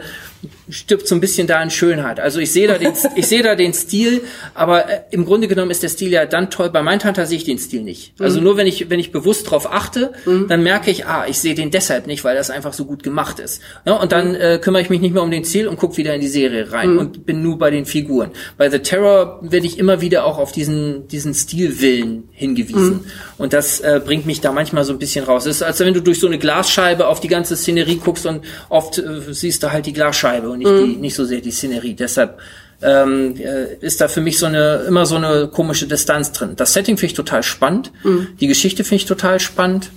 stirbt so ein bisschen da in Schönheit. Also ich sehe da den, ich sehe da den Stil, aber äh, im Grunde genommen ist der Stil ja dann toll. Bei Mindhunter sehe ich den Stil nicht. Also nur wenn ich, wenn ich bewusst drauf achte, dann merke ich, ah, ich sehe den deshalb nicht, weil das einfach so gut gemacht ist. Ja, und dann äh, kümmere ich mich nicht mehr um den Stil und gucke wieder in die Serie rein und bin nur bei den Figuren. Bei The Terror werde ich immer wieder auch auf diesen, diesen Stilwillen hingewiesen. Und das äh, bringt mich da manchmal so ein bisschen raus. Es ist, als wenn du durch so eine Glasscheibe auf die ganze Szenerie guckst und oft äh, siehst du halt die Glasscheibe und nicht, die, nicht so sehr die Szenerie. Deshalb ähm, äh, ist da für mich so eine immer so eine komische Distanz drin. Das Setting finde ich total spannend. Die Geschichte finde ich total spannend.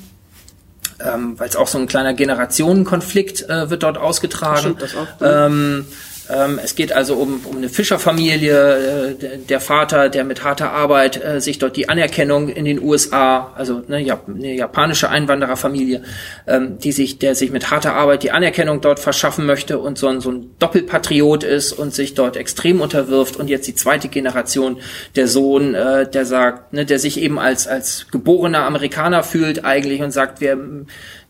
Ähm, weil es auch so ein kleiner Generationenkonflikt äh, wird dort ausgetragen. Stimmt, das auch. Ähm, es geht also um, um eine Fischerfamilie, äh, der, Vater, der mit harter Arbeit äh, sich dort die Anerkennung in den USA, also ne, Jap eine japanische Einwandererfamilie, ähm, die sich, der sich mit harter Arbeit die Anerkennung dort verschaffen möchte und so ein, so ein Doppelpatriot ist und sich dort extrem unterwirft. Und jetzt die zweite Generation, der Sohn, äh, der sagt, ne, der sich eben als als geborener Amerikaner fühlt eigentlich und sagt, wir,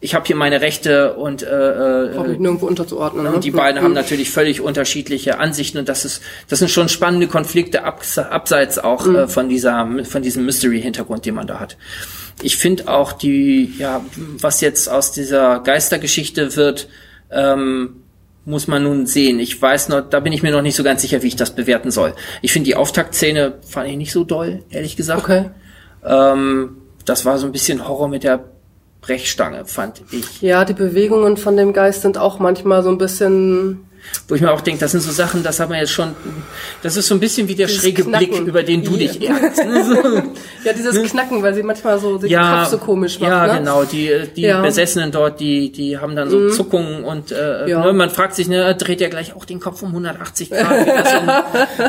ich habe hier meine Rechte und äh, äh, nirgendwo unterzuordnen. ne? und die beiden haben natürlich völlig unterschiedliche Ansichten und das ist, das sind schon spannende Konflikte abs abseits auch äh, von dieser, von diesem Mystery-Hintergrund, den man da hat. Ich finde auch die, ja, was jetzt aus dieser Geistergeschichte wird, ähm, muss man nun sehen. Ich weiß noch, da bin ich mir noch nicht so ganz sicher, wie ich das bewerten soll. Ich finde die Auftaktszene fand ich nicht so doll, ehrlich gesagt. Okay. Ähm, das war so ein bisschen Horror mit der Brechstange, fand ich. Ja, die Bewegungen von dem Geist sind auch manchmal so ein bisschen Wo ich mir auch denke, das sind so Sachen, das hat man jetzt schon, das ist so ein bisschen wie der Dieses schräge Knacken. Blick, über den du Ja. <laughs> dich ärgerst. ne? So. Ja, dieses Knacken, weil sie manchmal so sich den Ja, Kopf so komisch macht. ja, ne? genau. Die, die Ja. Mhm. Besessenen dort, die, die haben dann so Zuckungen und äh, Ja. ne, man fragt sich, ne, dreht ja gleich auch den Kopf um 180 Grad, wie das, im,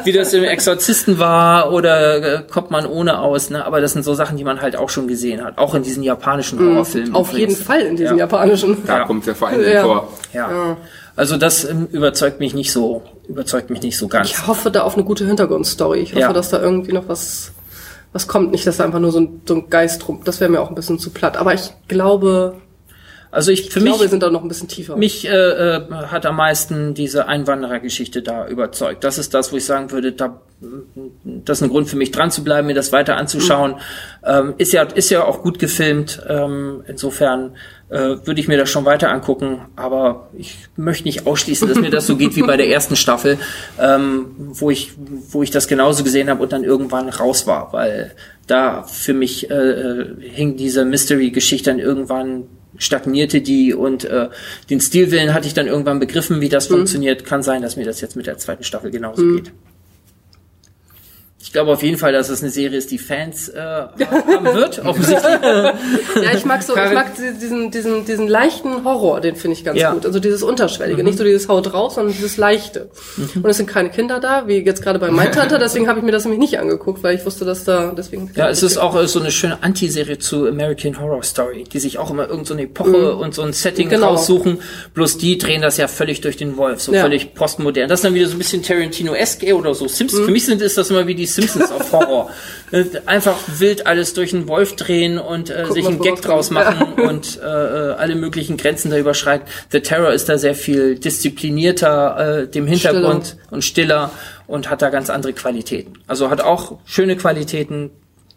<laughs> wie das im Exorzisten war oder äh, kommt man ohne aus. Ne? Aber das sind so Sachen, die man halt auch schon gesehen hat, auch in diesen japanischen Horrorfilmen. Mhm. Auf jeden übrigens. Fall in diesen Ja. japanischen. Da Ja. kommt ja vor allen Dingen Ja. vor. Ja. Also das ähm, überzeugt mich nicht so, überzeugt mich nicht so ganz. Ich hoffe da auf eine gute Hintergrundstory. Ich hoffe, Ja. dass da irgendwie noch was, was kommt. Nicht, dass da einfach nur so ein, so ein Geist rum. Das wäre mir auch ein bisschen zu platt. Aber ich glaube, Also ich, für ich glaube, wir mich, sind da noch ein bisschen tiefer. mich äh, äh, hat am meisten diese Einwanderergeschichte da überzeugt. Das ist das, wo ich sagen würde, da, das ist ein Grund für mich dran zu bleiben, mir das weiter anzuschauen. Ähm, ist ja ist ja auch gut gefilmt. Ähm, insofern äh, würde ich mir das schon weiter angucken. Aber ich möchte nicht ausschließen, dass mir das so geht wie bei der ersten Staffel, ähm, wo ich wo ich das genauso gesehen habe und dann irgendwann raus war, weil da für mich äh, äh, hing diese Mystery-Geschichte dann irgendwann stagnierte die und äh, den Stilwillen hatte ich dann irgendwann begriffen, wie das funktioniert. Kann sein, dass mir das jetzt mit der zweiten Staffel genauso geht. Ich glaube auf jeden Fall, dass es eine Serie ist, die Fans äh, haben wird, <laughs> offensichtlich. Ja, ich mag so, ich mag diesen, diesen, diesen leichten Horror, den finde ich ganz Ja. gut. Also dieses Unterschwellige, nicht so dieses Haut raus, sondern dieses Leichte. Und es sind keine Kinder da, wie jetzt gerade bei Mindhunter, deswegen habe ich mir das nämlich nicht angeguckt, weil ich wusste, dass da, deswegen. Ja, es ist auch äh, so eine schöne Antiserie zu American Horror Story, die sich auch immer irgend so eine Epoche und so ein Setting Genau. raussuchen. Bloß die drehen das ja völlig durch den Wolf, so Ja. völlig postmodern. Das ist dann wieder so ein bisschen Tarantino-esque oder so Simpsons. Für mich sind ist das immer wie die Simpsons auf Horror. Äh, Einfach wild alles durch den Wolf drehen und äh, sich einen Gag draus machen und äh, äh, alle möglichen Grenzen da überschreiten. The Terror ist da sehr viel disziplinierter, äh, dem Hintergrund und stiller und hat da ganz andere Qualitäten. Also hat auch schöne Qualitäten.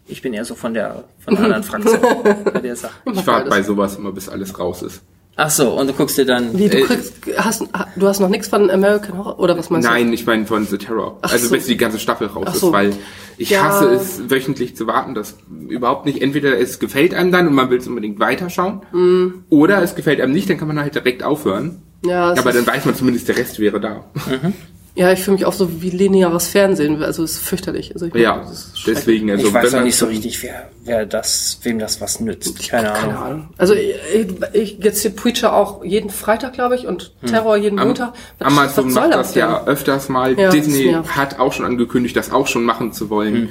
Ich bin eher so von der von der anderen Fraktion <laughs> bei der Sache. Ich warte bei sowas immer, bis alles raus ist. Ach so, und du guckst dir dann Wie, du Äh, kriegst, hast, du hast noch nichts von American Horror, oder was meinst Nein, ich meine von The Terror. Ach also so. bis die ganze Staffel raus Ach ist, so. weil ich Ja. hasse es, wöchentlich zu warten. Das überhaupt nicht. Entweder es gefällt einem dann und man will es unbedingt weiterschauen, Mhm. oder es gefällt einem nicht, dann kann man halt direkt aufhören. du? Ja, Aber dann weiß man zumindest, der Rest wäre da. Ja, ich fühle mich auch so wie lineares Fernsehen, also es ist fürchterlich. Also ich Ja, das ist schrecklich. deswegen. Also, ich weiß man- nicht so richtig, wer, wer das, wem das was nützt. Keine Ahnung. Keine Ahnung. Also ich, ich jetzt hier Preacher auch jeden Freitag, glaube ich, und Terror jeden Am- Montag. Was- Amazon was macht das denn? ja öfters mal. Ja, Disney hat auch schon angekündigt, das auch schon machen zu wollen. Hm.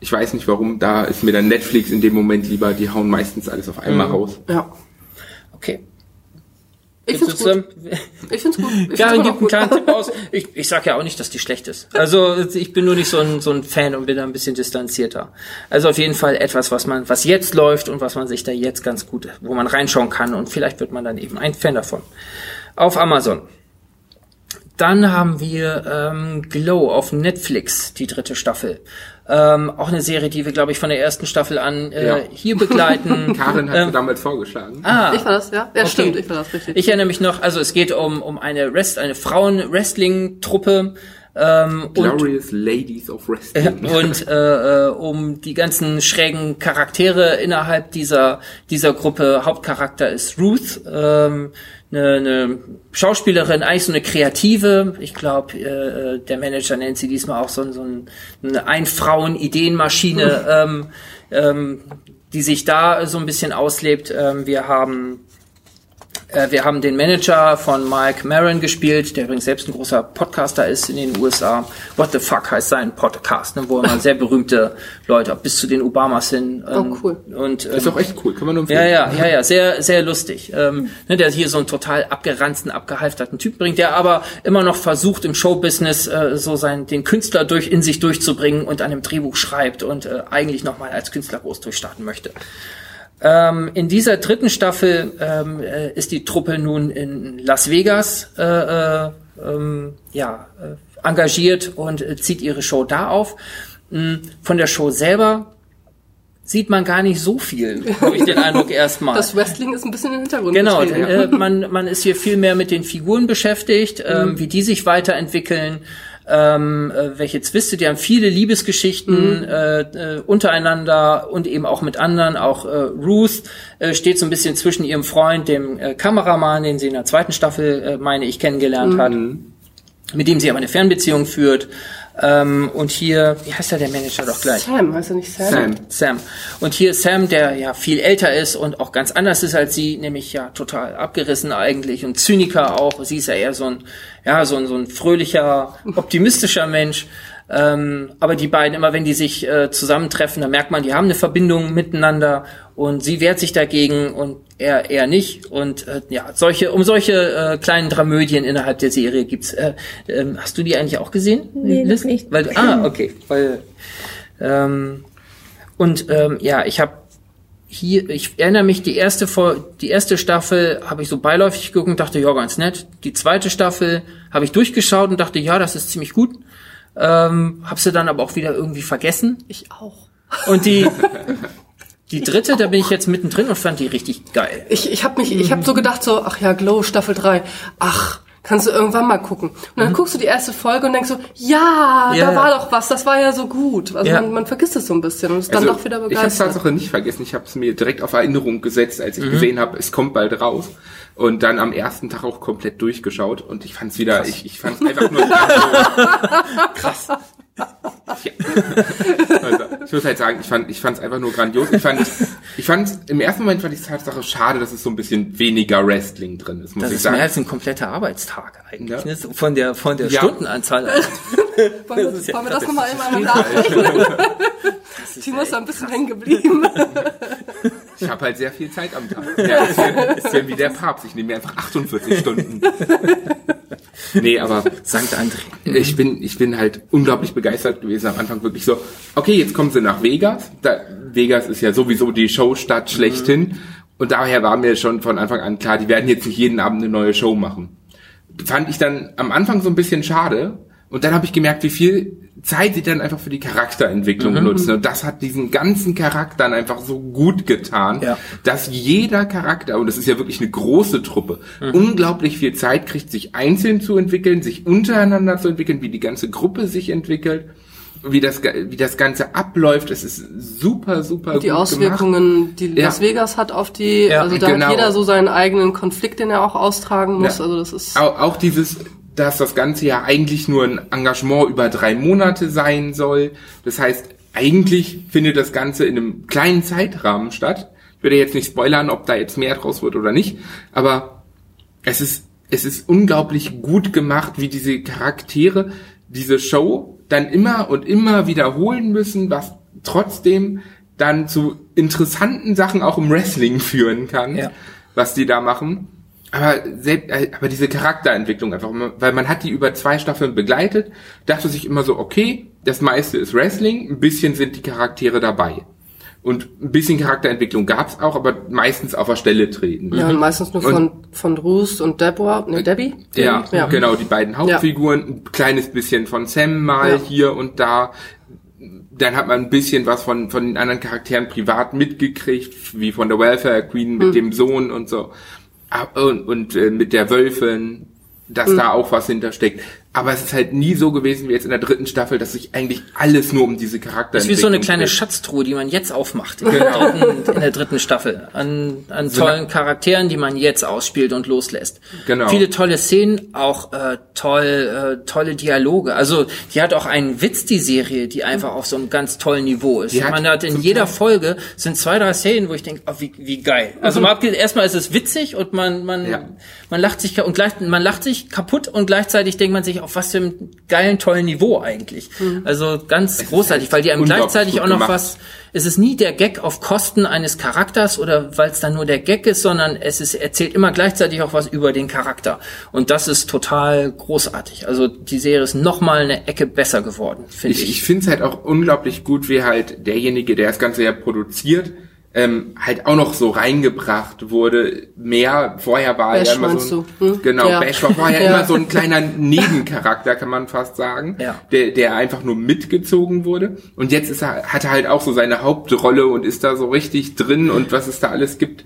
Ich weiß nicht warum, da ist mir dann Netflix in dem Moment lieber, die hauen meistens alles auf einmal Hm. raus. Ja. Okay. Ich find's gut. Ich find's gut. Ich Karin gibt einen kleinen Tipp aus. Ich, ich sag ja auch nicht, dass die schlecht ist. Also ich bin nur nicht so ein, so ein Fan und bin da ein bisschen distanzierter. Also auf jeden Fall etwas, was man, was jetzt läuft und was man sich da jetzt ganz gut, wo man reinschauen kann und vielleicht wird man dann eben ein Fan davon. Auf Amazon. Dann haben wir ähm, Glow auf Netflix, die dritte Staffel. Ähm, auch eine Serie, die wir, glaube ich, von der ersten Staffel an äh, Ja. hier begleiten. <laughs> Karin hat Ähm, sie damals vorgeschlagen. ah, Ich war das, ja? Ja, Okay. stimmt, ich war das, richtig. ich erinnere mich noch, also es geht um, um eine Rest, eine Frauen-Wrestling-Truppe ähm, und, Glorious Ladies of Wrestling. <laughs> und äh, äh, um die ganzen schrägen Charaktere innerhalb dieser dieser Gruppe. Hauptcharakter ist Ruth, ähm, eine, eine Schauspielerin, eigentlich so eine Kreative. Ich glaube, äh, der Manager nennt sie diesmal auch so, so ein, eine Ein-Frauen-Ideenmaschine, ähm, ähm, die sich da so ein bisschen auslebt. Ähm, wir haben wir haben den Manager von Mike Maron gespielt, der übrigens selbst ein großer Podcaster ist in den USA. What the fuck heißt sein Podcast, ne, wo immer <laughs> sehr berühmte Leute, bis zu den Obamas hin. Ähm, Oh, cool. Und, ähm, ist auch echt cool, kann man nur ja, empfehlen. ja, ja, ja, sehr, sehr lustig. Ähm, ne, der hier so einen total abgeranzten, abgehalfterten Typ bringt, der aber immer noch versucht, im Showbusiness äh, so sein, den Künstler durch in sich durchzubringen und an einem Drehbuch schreibt und äh, eigentlich nochmal als Künstler groß durchstarten möchte. Ähm, in dieser dritten Staffel ähm, äh, ist die Truppe nun in Las Vegas äh, äh, ähm, ja, äh, engagiert und äh, zieht ihre Show da auf. Mm, Von der Show selber sieht man gar nicht so viel, habe ich den Eindruck <laughs> erstmal. Das Wrestling ist ein bisschen im Hintergrund. Genau, äh, man, man ist hier viel mehr mit den Figuren beschäftigt, ähm, wie die sich weiterentwickeln, ähm, äh, welche Zwiste, die haben viele Liebesgeschichten äh, äh, untereinander und eben auch mit anderen. Auch äh, Ruth äh, steht so ein bisschen zwischen ihrem Freund, dem äh, Kameramann, den sie in der zweiten Staffel, äh, meine ich, kennengelernt hat, mit dem sie aber eine Fernbeziehung führt. Ähm, und hier, wie heißt er der Manager doch gleich? Sam, heißt er nicht Sam? Sam. Sam. Und hier ist Sam, der ja viel älter ist und auch ganz anders ist als sie, nämlich ja total abgerissen eigentlich und Zyniker auch. Sie ist ja eher so ein, ja, so ein, so ein fröhlicher, optimistischer Mensch. Ähm, aber die beiden, immer wenn die sich äh, zusammentreffen, dann merkt man, die haben eine Verbindung miteinander und sie wehrt sich dagegen und er eher nicht. Und äh, ja, solche, um solche äh, kleinen Dramödien innerhalb der Serie gibt's. Äh, ähm, hast du die eigentlich auch gesehen? Nee, Liz? nicht. Weil, ah, okay. Weil ähm, Und ähm, ja, ich habe hier, ich erinnere mich, die erste, die erste Staffel habe ich so beiläufig geguckt und dachte, ja, ganz nett. Die zweite Staffel habe ich durchgeschaut und dachte, ja, das ist ziemlich gut. Ähm, hab sie dann aber auch wieder irgendwie vergessen. Ich auch. Und die, <laughs> die dritte, da bin ich jetzt mittendrin und fand die richtig geil. Ich, ich habe mich, ich habe so gedacht so, ach ja, Glow Staffel 3. Ach, kannst du irgendwann mal gucken. Und dann guckst du die erste Folge und denkst so, ja, Ja, da ja. war doch was, das war ja so gut. Also Ja. man, man vergisst es so ein bisschen und ist dann doch wieder ich habe begeistert. Tatsache nicht vergessen. Ich habe es mir direkt auf Erinnerung gesetzt, als ich Mhm. gesehen habe, es kommt bald raus. Und dann am ersten Tag auch komplett durchgeschaut. Und ich fand es wieder, ich, ich fand es einfach nur <laughs> krass. Ja. <laughs> Ich muss halt sagen, ich fand ich fand es einfach nur grandios. Ich fand ich fand im ersten Moment fand ich es Tatsache schade, dass es so ein bisschen weniger Wrestling drin ist, muss Das ich ist sagen. mehr als ein kompletter Arbeitstag eigentlich. Ja. Ne? So Von der, von der Ja. Stundenanzahl. Wollen wir, ist ja- wollen wir das nochmal einmal nachrechnen? Timo ist da ein bisschen hängen geblieben. Ich habe halt sehr viel Zeit am Tag. Ja, ist, ja, ist ja wie der Papst. Ich nehme mir einfach 48 Stunden. Nee, aber Sankt André. ich bin, ich bin halt unglaublich begeistert gewesen am Anfang wirklich so, okay, jetzt kommen sie nach Vegas. Da, Vegas ist ja sowieso die Showstadt schlechthin. Und daher war mir schon von Anfang an klar, die werden jetzt nicht jeden Abend eine neue Show machen. Fand ich dann am Anfang so ein bisschen schade. Und dann habe ich gemerkt, wie viel Zeit sie dann einfach für die Charakterentwicklung nutzen. Und das hat diesen ganzen Charakteren einfach so gut getan, Ja. dass jeder Charakter, und das ist ja wirklich eine große Truppe, unglaublich viel Zeit kriegt, sich einzeln zu entwickeln, sich untereinander zu entwickeln, wie die ganze Gruppe sich entwickelt, wie das, wie das Ganze abläuft. Es ist super, super Die gut Auswirkungen, die Ja. Las Vegas hat auf die, Ja, also da genau. hat jeder so seinen eigenen Konflikt, den er auch austragen muss. Ja. Also das ist Auch, auch dieses, dass das Ganze ja eigentlich nur ein Engagement über drei Monate sein soll. Das heißt, eigentlich findet das Ganze in einem kleinen Zeitrahmen statt. Ich würde jetzt nicht spoilern, ob da jetzt mehr draus wird oder nicht, aber es ist, es ist unglaublich gut gemacht, wie diese Charaktere diese Show dann immer und immer wiederholen müssen, was trotzdem dann zu interessanten Sachen auch im Wrestling führen kann, Ja. was die da machen. Aber, selbst, äh, aber diese Charakterentwicklung einfach, weil man hat die über zwei Staffeln begleitet, dachte sich immer so, okay, das meiste ist Wrestling, ein bisschen sind die Charaktere dabei. Und ein bisschen Charakterentwicklung gab's auch, aber meistens auf der Stelle treten. ja, und meistens nur Und- von, von Bruce und Deborah, ne, Debbie? Ja, ja. genau, die beiden Hauptfiguren, ein kleines bisschen von Sam mal Ja. hier und da. Dann hat man ein bisschen was von, von den anderen Charakteren privat mitgekriegt, wie von der Welfare Queen Hm. mit dem Sohn und so. Ah, Und, und äh, mit der Wölfin, dass Hm. da auch was hintersteckt. Aber es ist halt nie so gewesen wie jetzt in der dritten Staffel, dass sich eigentlich alles nur um diese Charakter Das ist wie so eine kleine Schatztruhe, die man jetzt aufmacht <laughs> in, der, dritten, in der dritten Staffel. An, an tollen Charakteren, die man jetzt ausspielt und loslässt. Genau. Viele tolle Szenen, auch äh, toll, äh, tolle Dialoge. Also die hat auch einen Witz, die Serie, die einfach auf so einem ganz tollen Niveau ist. Die man hat in jeder Folge sind zwei, drei Szenen, wo ich denke, oh, wie, wie geil. Also mal abgesehen, erstmal ist es witzig und man, man, Ja. man lacht sich und gleich, man lacht sich kaputt und gleichzeitig denkt man sich, auf was für einem geilen, tollen Niveau eigentlich. Also ganz großartig, weil die einem gleichzeitig auch noch gemacht. was, es ist nie der Gag auf Kosten eines Charakters oder weil es dann nur der Gag ist, sondern es ist, erzählt immer gleichzeitig auch was über den Charakter. Und das ist total großartig. Also die Serie ist noch mal eine Ecke besser geworden, finde Ich, ich. ich finde es halt auch unglaublich gut, wie halt derjenige, der das Ganze ja produziert, ähm, halt auch noch so reingebracht wurde. Mehr, vorher war Bash ja immer so ein, du, hm? genau, Ja. Bash war vorher <laughs> Ja. immer so ein kleiner Nebencharakter, kann man fast sagen, Ja. der, der einfach nur mitgezogen wurde. Und jetzt ist er, hat er halt auch so seine Hauptrolle und ist da so richtig drin und was es da alles gibt.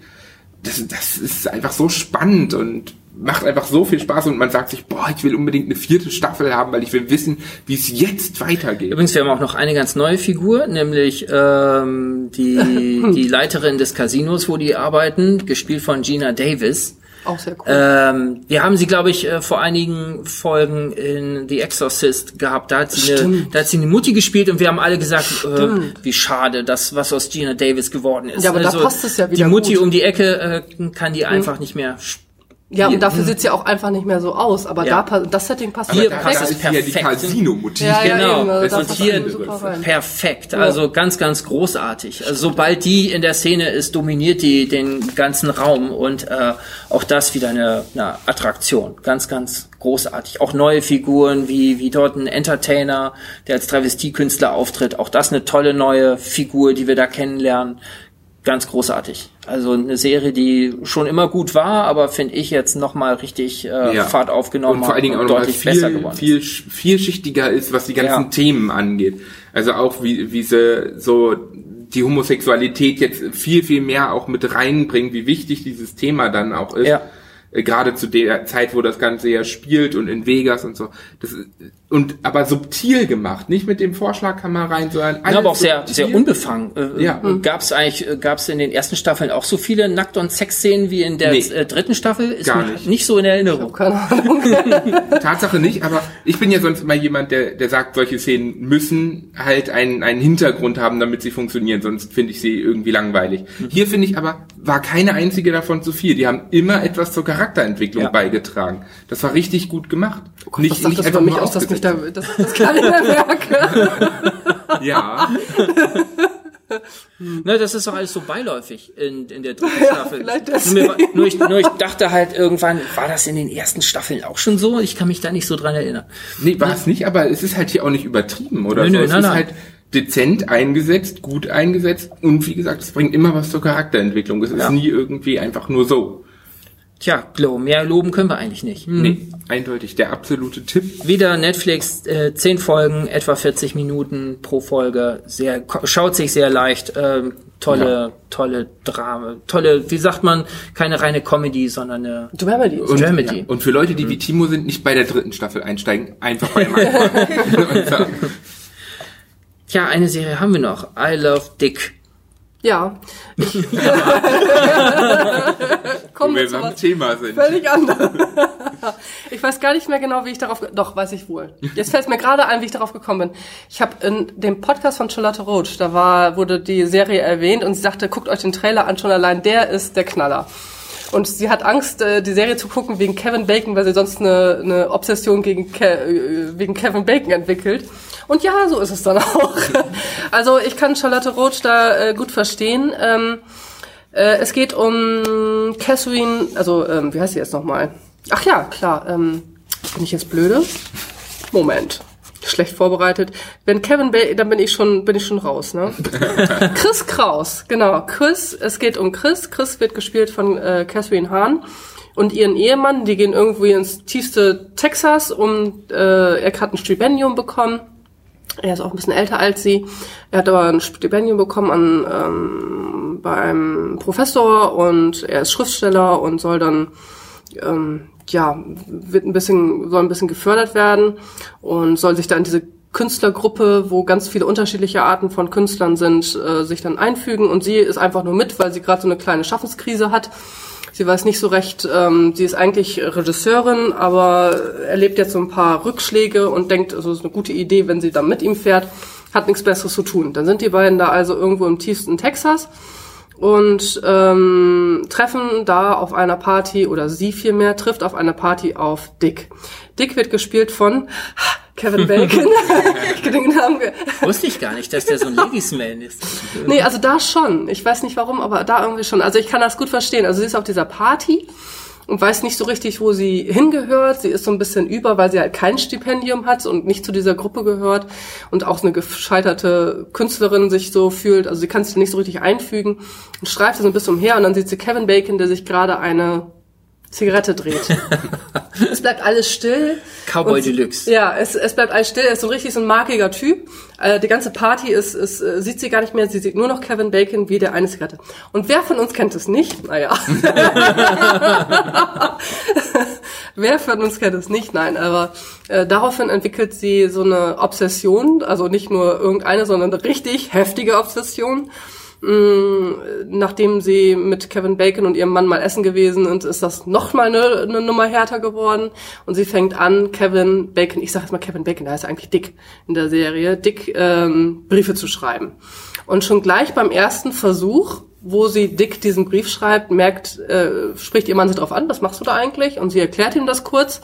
Das, das ist einfach so spannend und macht einfach so viel Spaß und man sagt sich, boah, ich will unbedingt eine vierte Staffel haben, weil ich will wissen, wie es jetzt weitergeht. Übrigens, wir haben auch noch eine ganz neue Figur, nämlich ähm, die, <laughs> die Leiterin des Casinos, wo die arbeiten, gespielt von Gina Davis. auch sehr cool. Ähm, wir haben sie, glaube ich, äh, vor einigen Folgen in The Exorcist gehabt. Da hat sie, eine, da hat sie eine Mutti gespielt und wir haben alle gesagt, äh, wie schade, dass was aus Gina Davis geworden ist. Also Ja, aber da passt es ja wieder Die Mutti gut. um die Ecke äh, kann die einfach nicht mehr. sp- ja, und dafür sieht's ja auch einfach nicht mehr so aus. Aber Ja. da das Setting passt Hier ja da, passt da es ist ja die perfekt. Casino-Mutti. Ja, ja, Genau. eben, also Das passt hier. Perfekt, also ganz, ganz großartig. Also sobald die in der Szene ist, dominiert die den ganzen Raum und äh, auch das wieder eine, eine Attraktion. Ganz, ganz großartig. Auch neue Figuren, wie, wie dort ein Entertainer, der als Travestiekünstler auftritt. Auch das eine tolle neue Figur, die wir da kennenlernen. Ganz großartig. Also eine Serie, die schon immer gut war, aber finde ich jetzt nochmal richtig äh, Ja. Fahrt aufgenommen und vor allen Dingen auch deutlich besser viel, geworden. viel, vielschichtiger ist, was die ganzen Ja. Themen angeht. Also auch wie, wie sie so die Homosexualität jetzt viel, viel mehr auch mit reinbringen, wie wichtig dieses Thema dann auch ist. Ja. Äh, Gerade zu der Zeit, wo das Ganze ja spielt und in Vegas und so. Das ist, und aber subtil gemacht, nicht mit dem Vorschlaghammer rein, sondern Ja, alles aber auch sehr, subtil. sehr unbefangen. Äh, Ja. ja. Gab es eigentlich, gab es in den ersten Staffeln auch so viele Nackt- und Sexszenen wie in der Nee. äh, dritten Staffel? Ist Gar mir nicht. nicht so in Erinnerung. Keine Ahnung. <laughs> <laughs> Tatsache nicht, aber ich bin ja sonst immer jemand, der, der sagt, solche Szenen müssen halt einen, einen Hintergrund haben, damit sie funktionieren, sonst finde ich sie irgendwie langweilig. Hier finde ich aber, war keine einzige davon zu viel. Die haben immer etwas zur Charakterentwicklung Ja. beigetragen. Das war richtig gut gemacht. Was sagt das über mich aus, dass nicht da, das gar nicht mehr merke? <laughs> Ja, <laughs> Ne, das ist doch alles so beiläufig in, in der dritten Staffel. vielleicht nur, mir, nur, ich, nur ich dachte halt irgendwann, war das in den ersten Staffeln auch schon so? Ich kann mich da nicht so dran erinnern. nee, war es nicht, aber es ist halt hier auch nicht übertrieben, oder Nö, so. nö, es nein, ist nein. halt dezent eingesetzt, gut eingesetzt und wie gesagt, es bringt immer was zur Charakterentwicklung. Es ist Ja. nie irgendwie einfach nur so. Tja, Glow, mehr loben können wir eigentlich nicht. Hm. Nee, eindeutig der absolute Tipp. Wieder Netflix, äh, zehn Folgen, etwa 40 Minuten pro Folge. Sehr, schaut sich sehr leicht. Ähm, tolle, tolle Drame, tolle, wie sagt man, keine reine Comedy, sondern eine Dramedy. Und, Dramedy. ja, und für Leute, die wie Timo sind, nicht bei der dritten Staffel einsteigen, einfach beim Anfang. <laughs> <laughs> Und sagen, Tja, eine Serie haben wir noch. I Love Dick. Ja. Ich <laughs> wo Kommen wir beim Thema sind. völlig anderes. <laughs> ich weiß gar nicht mehr genau, wie ich darauf... Doch, weiß ich wohl. Jetzt fällt mir gerade ein, wie ich darauf gekommen bin. Ich habe in dem Podcast von Charlotte Roach, da war, wurde die Serie erwähnt und sie sagte, guckt euch den Trailer an, schon allein der ist der Knaller. Und sie hat Angst, äh, die Serie zu gucken wegen Kevin Bacon, weil sie sonst eine, eine Obsession gegen Ke äh, wegen Kevin Bacon entwickelt. Und ja, so ist es dann <laughs> auch. Also ich kann Charlotte Roach da äh, gut verstehen. Ähm, äh, es geht um Catherine, also ähm, wie heißt sie jetzt nochmal? Ach ja, klar. Ähm, bin ich jetzt blöde? Moment. Schlecht vorbereitet. Wenn Kevin Bacon, dann bin ich schon, bin ich schon raus, ne? <laughs> Chris Kraus, genau. Chris, es geht um Chris. Chris wird gespielt von äh, Catherine Hahn und ihren Ehemann. Die gehen irgendwie ins tiefste Texas, um äh, er hat ein Stipendium bekommen. Er ist auch ein bisschen älter als sie. Er hat aber ein Stipendium bekommen an ähm, bei einem Professor und er ist Schriftsteller und soll dann ähm, ja wird ein bisschen soll ein bisschen gefördert werden und soll sich dann diese Künstlergruppe, wo ganz viele unterschiedliche Arten von Künstlern sind, äh, sich dann einfügen und sie ist einfach nur mit, weil sie gerade so eine kleine Schaffenskrise hat. Sie weiß nicht so recht, ähm, sie ist eigentlich Regisseurin, aber erlebt jetzt so ein paar Rückschläge und denkt, also es ist eine gute Idee, wenn sie da mit ihm fährt, hat nichts Besseres zu tun. Dann sind die beiden da also irgendwo im tiefsten Texas und ähm, treffen da auf einer Party, oder sie vielmehr, trifft auf einer Party auf Dick. Dick wird gespielt von <laughs> Kevin Bacon. <laughs> Den Namen <laughs> Wusste ich gar nicht, dass der so ein Ladies Man ist. Nee, also da schon. Ich weiß nicht warum, aber da irgendwie schon. Also ich kann das gut verstehen. Also sie ist auf dieser Party und weiß nicht so richtig, wo sie hingehört. Sie ist so ein bisschen über, weil sie halt kein Stipendium hat und nicht zu dieser Gruppe gehört und auch eine gescheiterte Künstlerin sich so fühlt. Also sie kann sich nicht so richtig einfügen und streift so ein bisschen umher und dann sieht sie Kevin Bacon, der sich gerade eine Zigarette dreht. <laughs> es bleibt alles still. Cowboy Und- Deluxe. Ja, es, es bleibt alles still. Er ist so ein richtig so ein markiger Typ. Äh, die ganze Party ist, ist, äh, sieht sie gar nicht mehr. Sie sieht nur noch Kevin Bacon wie der eine Zigarette. Und wer von uns kennt es nicht? Naja. <laughs> wer von uns kennt es nicht? Nein, aber äh, daraufhin entwickelt sie so eine Obsession. Also nicht nur irgendeine, sondern eine richtig heftige Obsession. Mm, nachdem sie mit Kevin Bacon und ihrem Mann mal essen gewesen sind, ist das noch mal eine, eine Nummer härter geworden. Und sie fängt an, Kevin Bacon, ich sag jetzt mal Kevin Bacon, der heißt eigentlich Dick in der Serie, Dick ähm, Briefe zu schreiben. Und schon gleich beim ersten Versuch, wo sie Dick diesen Brief schreibt, merkt, äh, spricht ihr Mann sie drauf an, was machst du da eigentlich? Und sie erklärt ihm das kurz.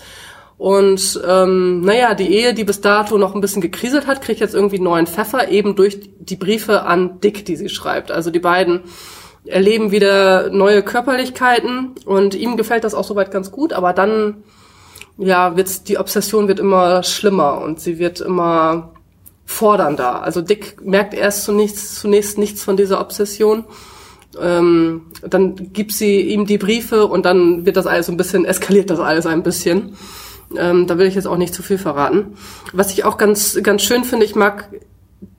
Und ähm, naja, die Ehe, die bis dato noch ein bisschen gekriselt hat, kriegt jetzt irgendwie neuen Pfeffer, eben durch die Briefe an Dick, die sie schreibt. Also die beiden erleben wieder neue Körperlichkeiten und ihm gefällt das auch soweit ganz gut, aber dann ja, wird's, die Obsession wird immer schlimmer und sie wird immer fordernder. Also Dick merkt erst zunächst, zunächst nichts von dieser Obsession. Ähm, dann gibt sie ihm die Briefe und dann wird das alles so ein bisschen, eskaliert das alles ein bisschen. Ähm, da will ich jetzt auch nicht zu viel verraten. Was ich auch ganz, ganz schön finde, ich mag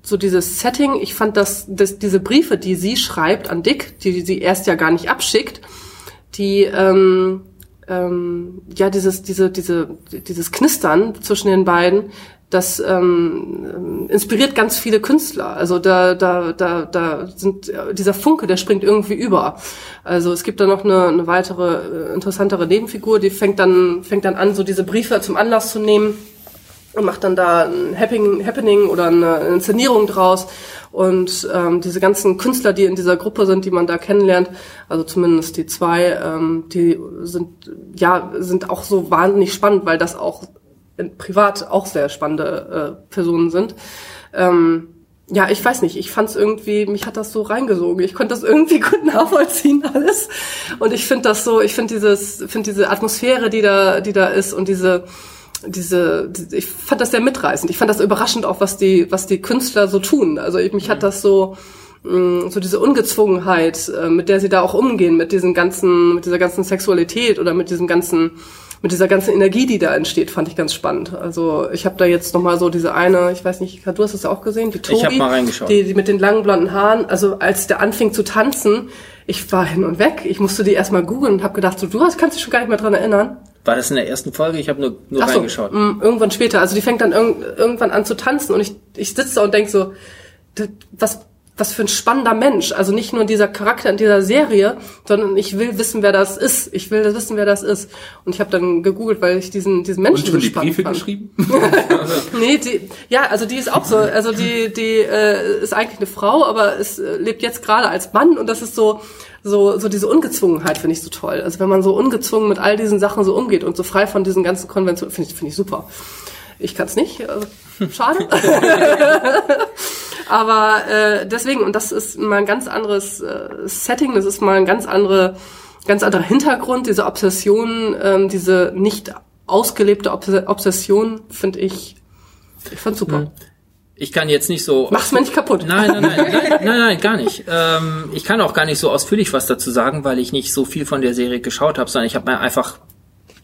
so dieses Setting. Ich fand, dass, dass diese Briefe, die sie schreibt an Dick, die sie erst ja gar nicht abschickt, die ähm, ähm, ja dieses diese diese dieses Knistern zwischen den beiden, das ähm, inspiriert ganz viele Künstler. Also da da da da sind dieser Funke, der springt irgendwie über. Also es gibt da noch eine, eine weitere äh, interessantere Nebenfigur, die fängt dann fängt dann an, so diese Briefe zum Anlass zu nehmen und macht dann da ein Happening, Happening oder eine Inszenierung draus. Und ähm, diese ganzen Künstler, die in dieser Gruppe sind, die man da kennenlernt, also zumindest die zwei, ähm, die sind ja sind auch so wahnsinnig spannend, weil das auch privat auch sehr spannende äh, Personen sind. Ähm, ja, ich weiß nicht, ich fand es irgendwie, mich hat das so reingesogen. Ich konnte das irgendwie <laughs> gut nachvollziehen alles. Und ich finde das so, ich finde dieses, finde diese Atmosphäre, die da, die da ist und diese diese, ich fand das sehr mitreißend. Ich fand das überraschend auch, was die, was die Künstler so tun. Also ich, mich hat das so, mm, so diese Ungezwungenheit, äh, mit der sie da auch umgehen, mit diesem ganzen, mit dieser ganzen Sexualität oder mit diesem ganzen, mit dieser ganzen Energie, die da entsteht, fand ich ganz spannend. Also ich habe da jetzt noch mal so diese eine, ich weiß nicht, du hast es ja auch gesehen, die Tobi, ich hab mal reingeschaut. Die, die mit den langen blonden Haaren. Also als der anfing zu tanzen, ich war hin und weg. Ich musste die erstmal googeln und habe gedacht, so du hast, kannst dich schon gar nicht mehr dran erinnern. War das in der ersten Folge? Ich habe nur, nur so, reingeschaut. mh, irgendwann später. Also die fängt dann irg irgendwann an zu tanzen und ich, ich sitze da und denk so, das- was, was für ein spannender Mensch. Also nicht nur dieser Charakter in dieser Serie, sondern ich will wissen, wer das ist. Ich will wissen, wer das ist. Und ich habe dann gegoogelt, weil ich diesen, diesen Menschen Und schon so die Briefe fand. geschrieben? <laughs> <laughs> Nee, die, ja, also die ist auch so, also die, die äh, ist eigentlich eine Frau, aber es äh, lebt jetzt gerade als Mann und das ist so, so, so diese Ungezwungenheit finde ich so toll. Also wenn man so ungezwungen mit all diesen Sachen so umgeht und so frei von diesen ganzen Konventionen, finde ich, finde ich super. Ich kann es nicht, äh, <laughs> schade. <laughs> Aber äh, deswegen, und das ist mal ein ganz anderes äh, Setting, das ist mal ein ganz andere, ganz anderer Hintergrund, diese Obsession, ähm, diese nicht ausgelebte Obs Obsession, finde ich, ich fand super. Ich kann jetzt nicht so. Mach's mir nicht kaputt. Nein, nein, nein, nein, nein, nein, gar nicht. Ähm, ich kann auch gar nicht so ausführlich was dazu sagen, weil ich nicht so viel von der Serie geschaut habe, sondern ich habe mir einfach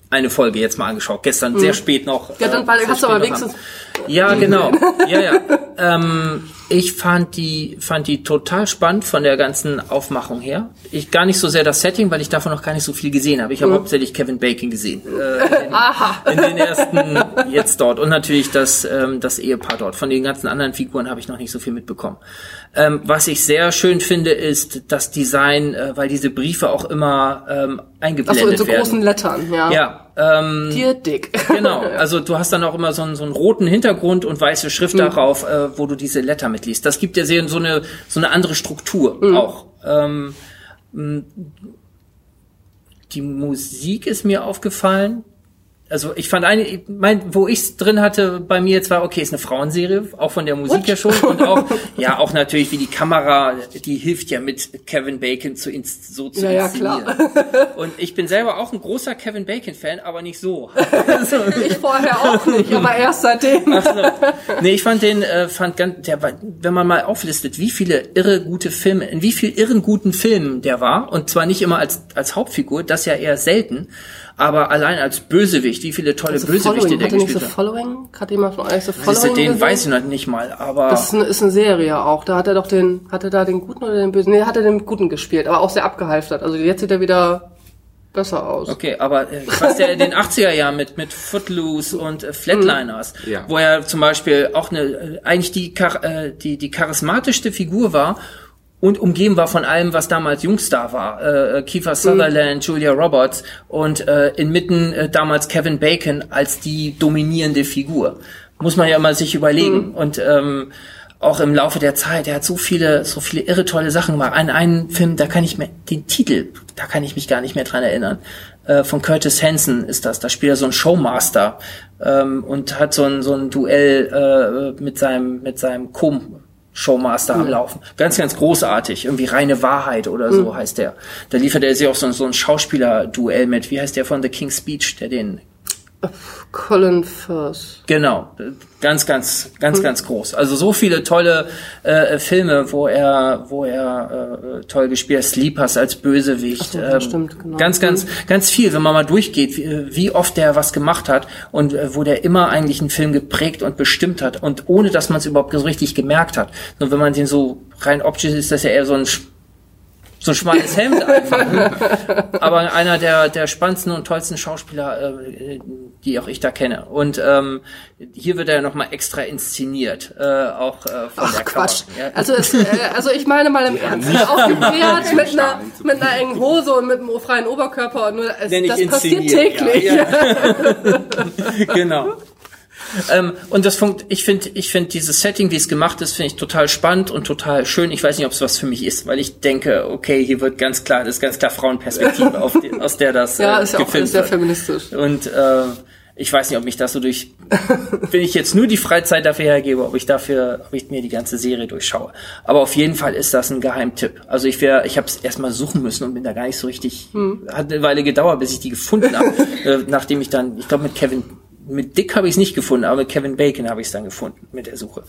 eine Folge jetzt mal angeschaut. Gestern sehr spät noch. Hm. Ja, dann äh, weil, sehr hast du aber wenigstens Abend. Ja, genau. <laughs> Ja, ja. Ähm, ich fand die, fand die total spannend von der ganzen Aufmachung her. Ich gar nicht so sehr das Setting, weil ich davon noch gar nicht so viel gesehen habe. Ich habe hauptsächlich Kevin Bacon gesehen. Äh, in, <laughs> in den ersten jetzt dort. Und natürlich das, ähm, das Ehepaar dort. Von den ganzen anderen Figuren habe ich noch nicht so viel mitbekommen. Ähm, was ich sehr schön finde, ist das Design, äh, weil diese Briefe auch immer ähm, Ach eingeblendet so, in so werden. großen Lettern, ja. ja, ähm, Dir dick. Genau, also du hast dann auch immer so einen, so einen roten Hintergrund und weiße Schrift darauf, äh, wo du diese Letter mitliest. Das gibt dir sehr so eine so eine andere Struktur auch. Ähm, die Musik ist mir aufgefallen. Also ich fand eine, ich mein, wo ich's drin hatte bei mir jetzt war, okay, ist eine Frauenserie, auch von der Musik her schon und auch, <laughs> ja, auch natürlich wie die Kamera, die hilft ja mit Kevin Bacon zu ins, so zu Ja, ja, inszenieren. klar. <laughs> Und ich bin selber auch ein großer Kevin Bacon Fan, aber nicht so. <laughs> Ich vorher auch nicht, aber erst seitdem. Ach so. Nee, ich fand den, äh, fand ganz, der war, wenn man mal auflistet, wie viele irre gute Filme, in wie viel irren guten Filmen der war, und zwar nicht immer als, als Hauptfigur, das ja eher selten, aber allein als Bösewicht, wie viele tolle Also Bösewichte der er gespielt hat. Following? Hat jemand von euch so Siehste, Following den gesehen? weiß ich noch nicht mal, aber Das ist eine, ist eine Serie auch. Da hat er doch den, hat er da den guten oder den bösen? Nee, hat er den guten gespielt, aber auch sehr abgehalftert. Also jetzt sieht er wieder besser aus. Okay, aber äh, was der in den 80er Jahren mit mit Footloose und äh, Flatliners, Ja. wo er zum Beispiel auch eine äh, eigentlich die äh, die die charismatischste Figur war und umgeben war von allem, was damals Jungstar war. Äh, Kiefer Sutherland, Julia Roberts und äh, inmitten äh, damals Kevin Bacon als die dominierende Figur. Muss man ja mal sich überlegen. Und ähm, auch im Laufe der Zeit, er hat so viele, so viele irre tolle Sachen gemacht. An einen Film, da kann ich mir, den Titel, da kann ich mich gar nicht mehr dran erinnern. Äh, von Curtis Hanson ist das. Da spielt er so ein Showmaster ähm, und hat so ein, so ein Duell äh, mit seinem, mit seinem Com. Showmaster am Laufen. Ganz, ganz großartig. Irgendwie reine Wahrheit oder so Mhm. heißt der. Da liefert er sich auch so, so ein Schauspieler-Duell mit. Wie heißt der von The King's Speech, der den Colin Firth. Genau, ganz, ganz, ganz, ganz groß. Also so viele tolle äh, Filme, wo er, wo er äh, toll gespielt hat. Sleepers als Bösewicht. so, ja, stimmt, genau. Ganz, ganz, ganz viel, wenn man mal durchgeht, wie, wie oft der was gemacht hat und äh, wo der immer eigentlich einen Film geprägt und bestimmt hat und ohne, dass man es überhaupt so richtig gemerkt hat. Und wenn man den so rein optisch ist, das ja eher so ein so ein schmales Hemd einfach. Ne? Aber einer der, der spannendsten und tollsten Schauspieler, äh, die auch ich da kenne. Und ähm, hier wird er nochmal extra inszeniert, äh, auch äh, von Ach der Quatsch. Ja. Also, es, äh, also ich meine mal im Ernst. Aufgeklärt mit einer, mit einer engen Hose und mit einem freien Oberkörper und nur, es, das passiert täglich. Ja, ja. <laughs> genau. Ähm, und das funkt, ich finde, ich finde dieses Setting, wie es gemacht ist, finde ich total spannend und total schön. Ich weiß nicht, ob es was für mich ist, weil ich denke, okay, hier wird ganz klar, das ist ganz klar Frauenperspektive, <laughs> auf die, aus der das Ja, äh, ist ja auch sehr feministisch. Und äh, ich weiß nicht, ob mich das so durch, <laughs> wenn ich jetzt nur die Freizeit dafür hergebe, ob ich dafür, ob ich mir die ganze Serie durchschaue. Aber auf jeden Fall ist das ein Geheimtipp. Also ich wäre, ich habe es erstmal suchen müssen und bin da gar nicht so richtig, hat eine Weile gedauert, bis ich die gefunden habe, <laughs> äh, nachdem ich dann, ich glaube mit Kevin mit Dick habe ich es nicht gefunden, aber mit Kevin Bacon habe ich es dann gefunden mit der Suche.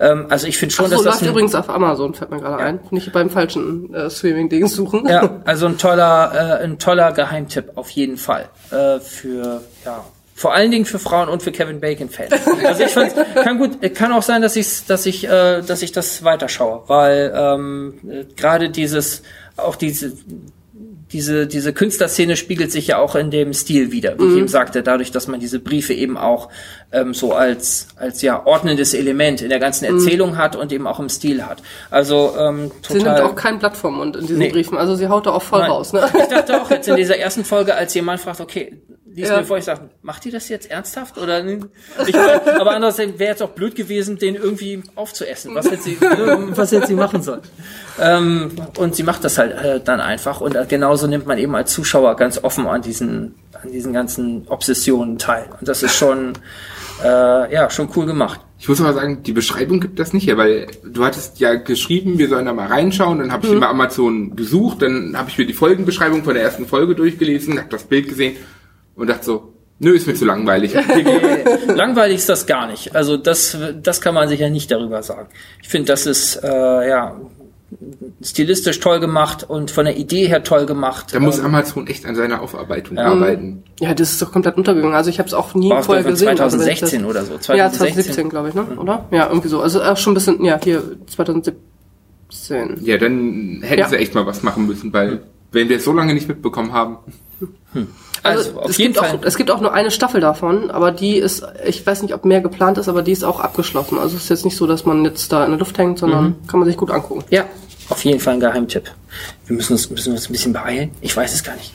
Ähm, also ich finde schon, Ach so, dass das ein, übrigens auf Amazon, fällt mir gerade ein. Nicht beim falschen äh, Streaming-Ding suchen. ja, <laughs> also ein toller, äh, ein toller Geheimtipp auf jeden Fall äh, für ja vor allen Dingen für Frauen und für Kevin Bacon Fans. Also ich fand, <laughs> kann gut, kann auch sein, dass ich, dass ich, äh, dass ich das weiterschaue, weil ähm, äh, gerade dieses, auch diese diese, diese Künstlerszene spiegelt sich ja auch in dem Stil wieder, wie ich eben sagte, dadurch, dass man diese Briefe eben auch ähm, so als, als ja ordnendes Element in der ganzen Erzählung hat und eben auch im Stil hat. Also ähm, Sie nimmt total. auch kein Blatt vom Mund in diesen Nee. Briefen. Also sie haut da auch voll Nein. raus. Ne? Ich dachte auch jetzt in dieser ersten Folge, als jemand fragt, okay, lies Ja. mir vor, ich sage, macht die das jetzt ernsthaft oder? Ich aber andererseits wäre jetzt auch blöd gewesen, den irgendwie aufzuessen. Was hätte sie, was hätte sie machen sollen? Ähm, und sie macht das halt äh, dann einfach und äh, genauso nimmt man eben als Zuschauer ganz offen an diesen, an diesen ganzen Obsessionen teil. Und das ist schon, äh, ja, schon cool gemacht. Ich muss aber sagen, die Beschreibung gibt das nicht her, weil du hattest ja geschrieben, wir sollen da mal reinschauen, dann habe ich über Amazon gesucht, dann habe ich mir die Folgenbeschreibung von der ersten Folge durchgelesen, habe das Bild gesehen und dachte so, nö, ist mir zu langweilig. <laughs> Langweilig ist das gar nicht. Also das, das kann man sicher nicht darüber sagen. Ich finde, das ist äh, ja stilistisch toll gemacht und von der Idee her toll gemacht. Da muss Ähm, Amazon echt an seiner Aufarbeitung arbeiten. Ja, das ist doch komplett untergegangen. Also ich habe es auch nie war vorher gesehen. also wenn ich 2016 das, oder so. Ja, 2016. 2017, glaube ich, ne? Oder? Ja, irgendwie so. Also auch schon ein bisschen, ja, hier 2017. Ja, dann hätten Ja. sie echt mal was machen müssen, weil wenn wir es so lange nicht mitbekommen haben, Also, Also, auf es jeden Fall. Auch, es gibt auch nur eine Staffel davon, aber die ist, ich weiß nicht, ob mehr geplant ist, aber die ist auch abgeschlossen. Also es ist jetzt nicht so, dass man jetzt da in der Luft hängt, sondern Mhm. kann man sich gut angucken. ja, auf jeden Fall ein Geheimtipp. Wir müssen uns, müssen uns ein bisschen beeilen. Ich weiß es gar nicht.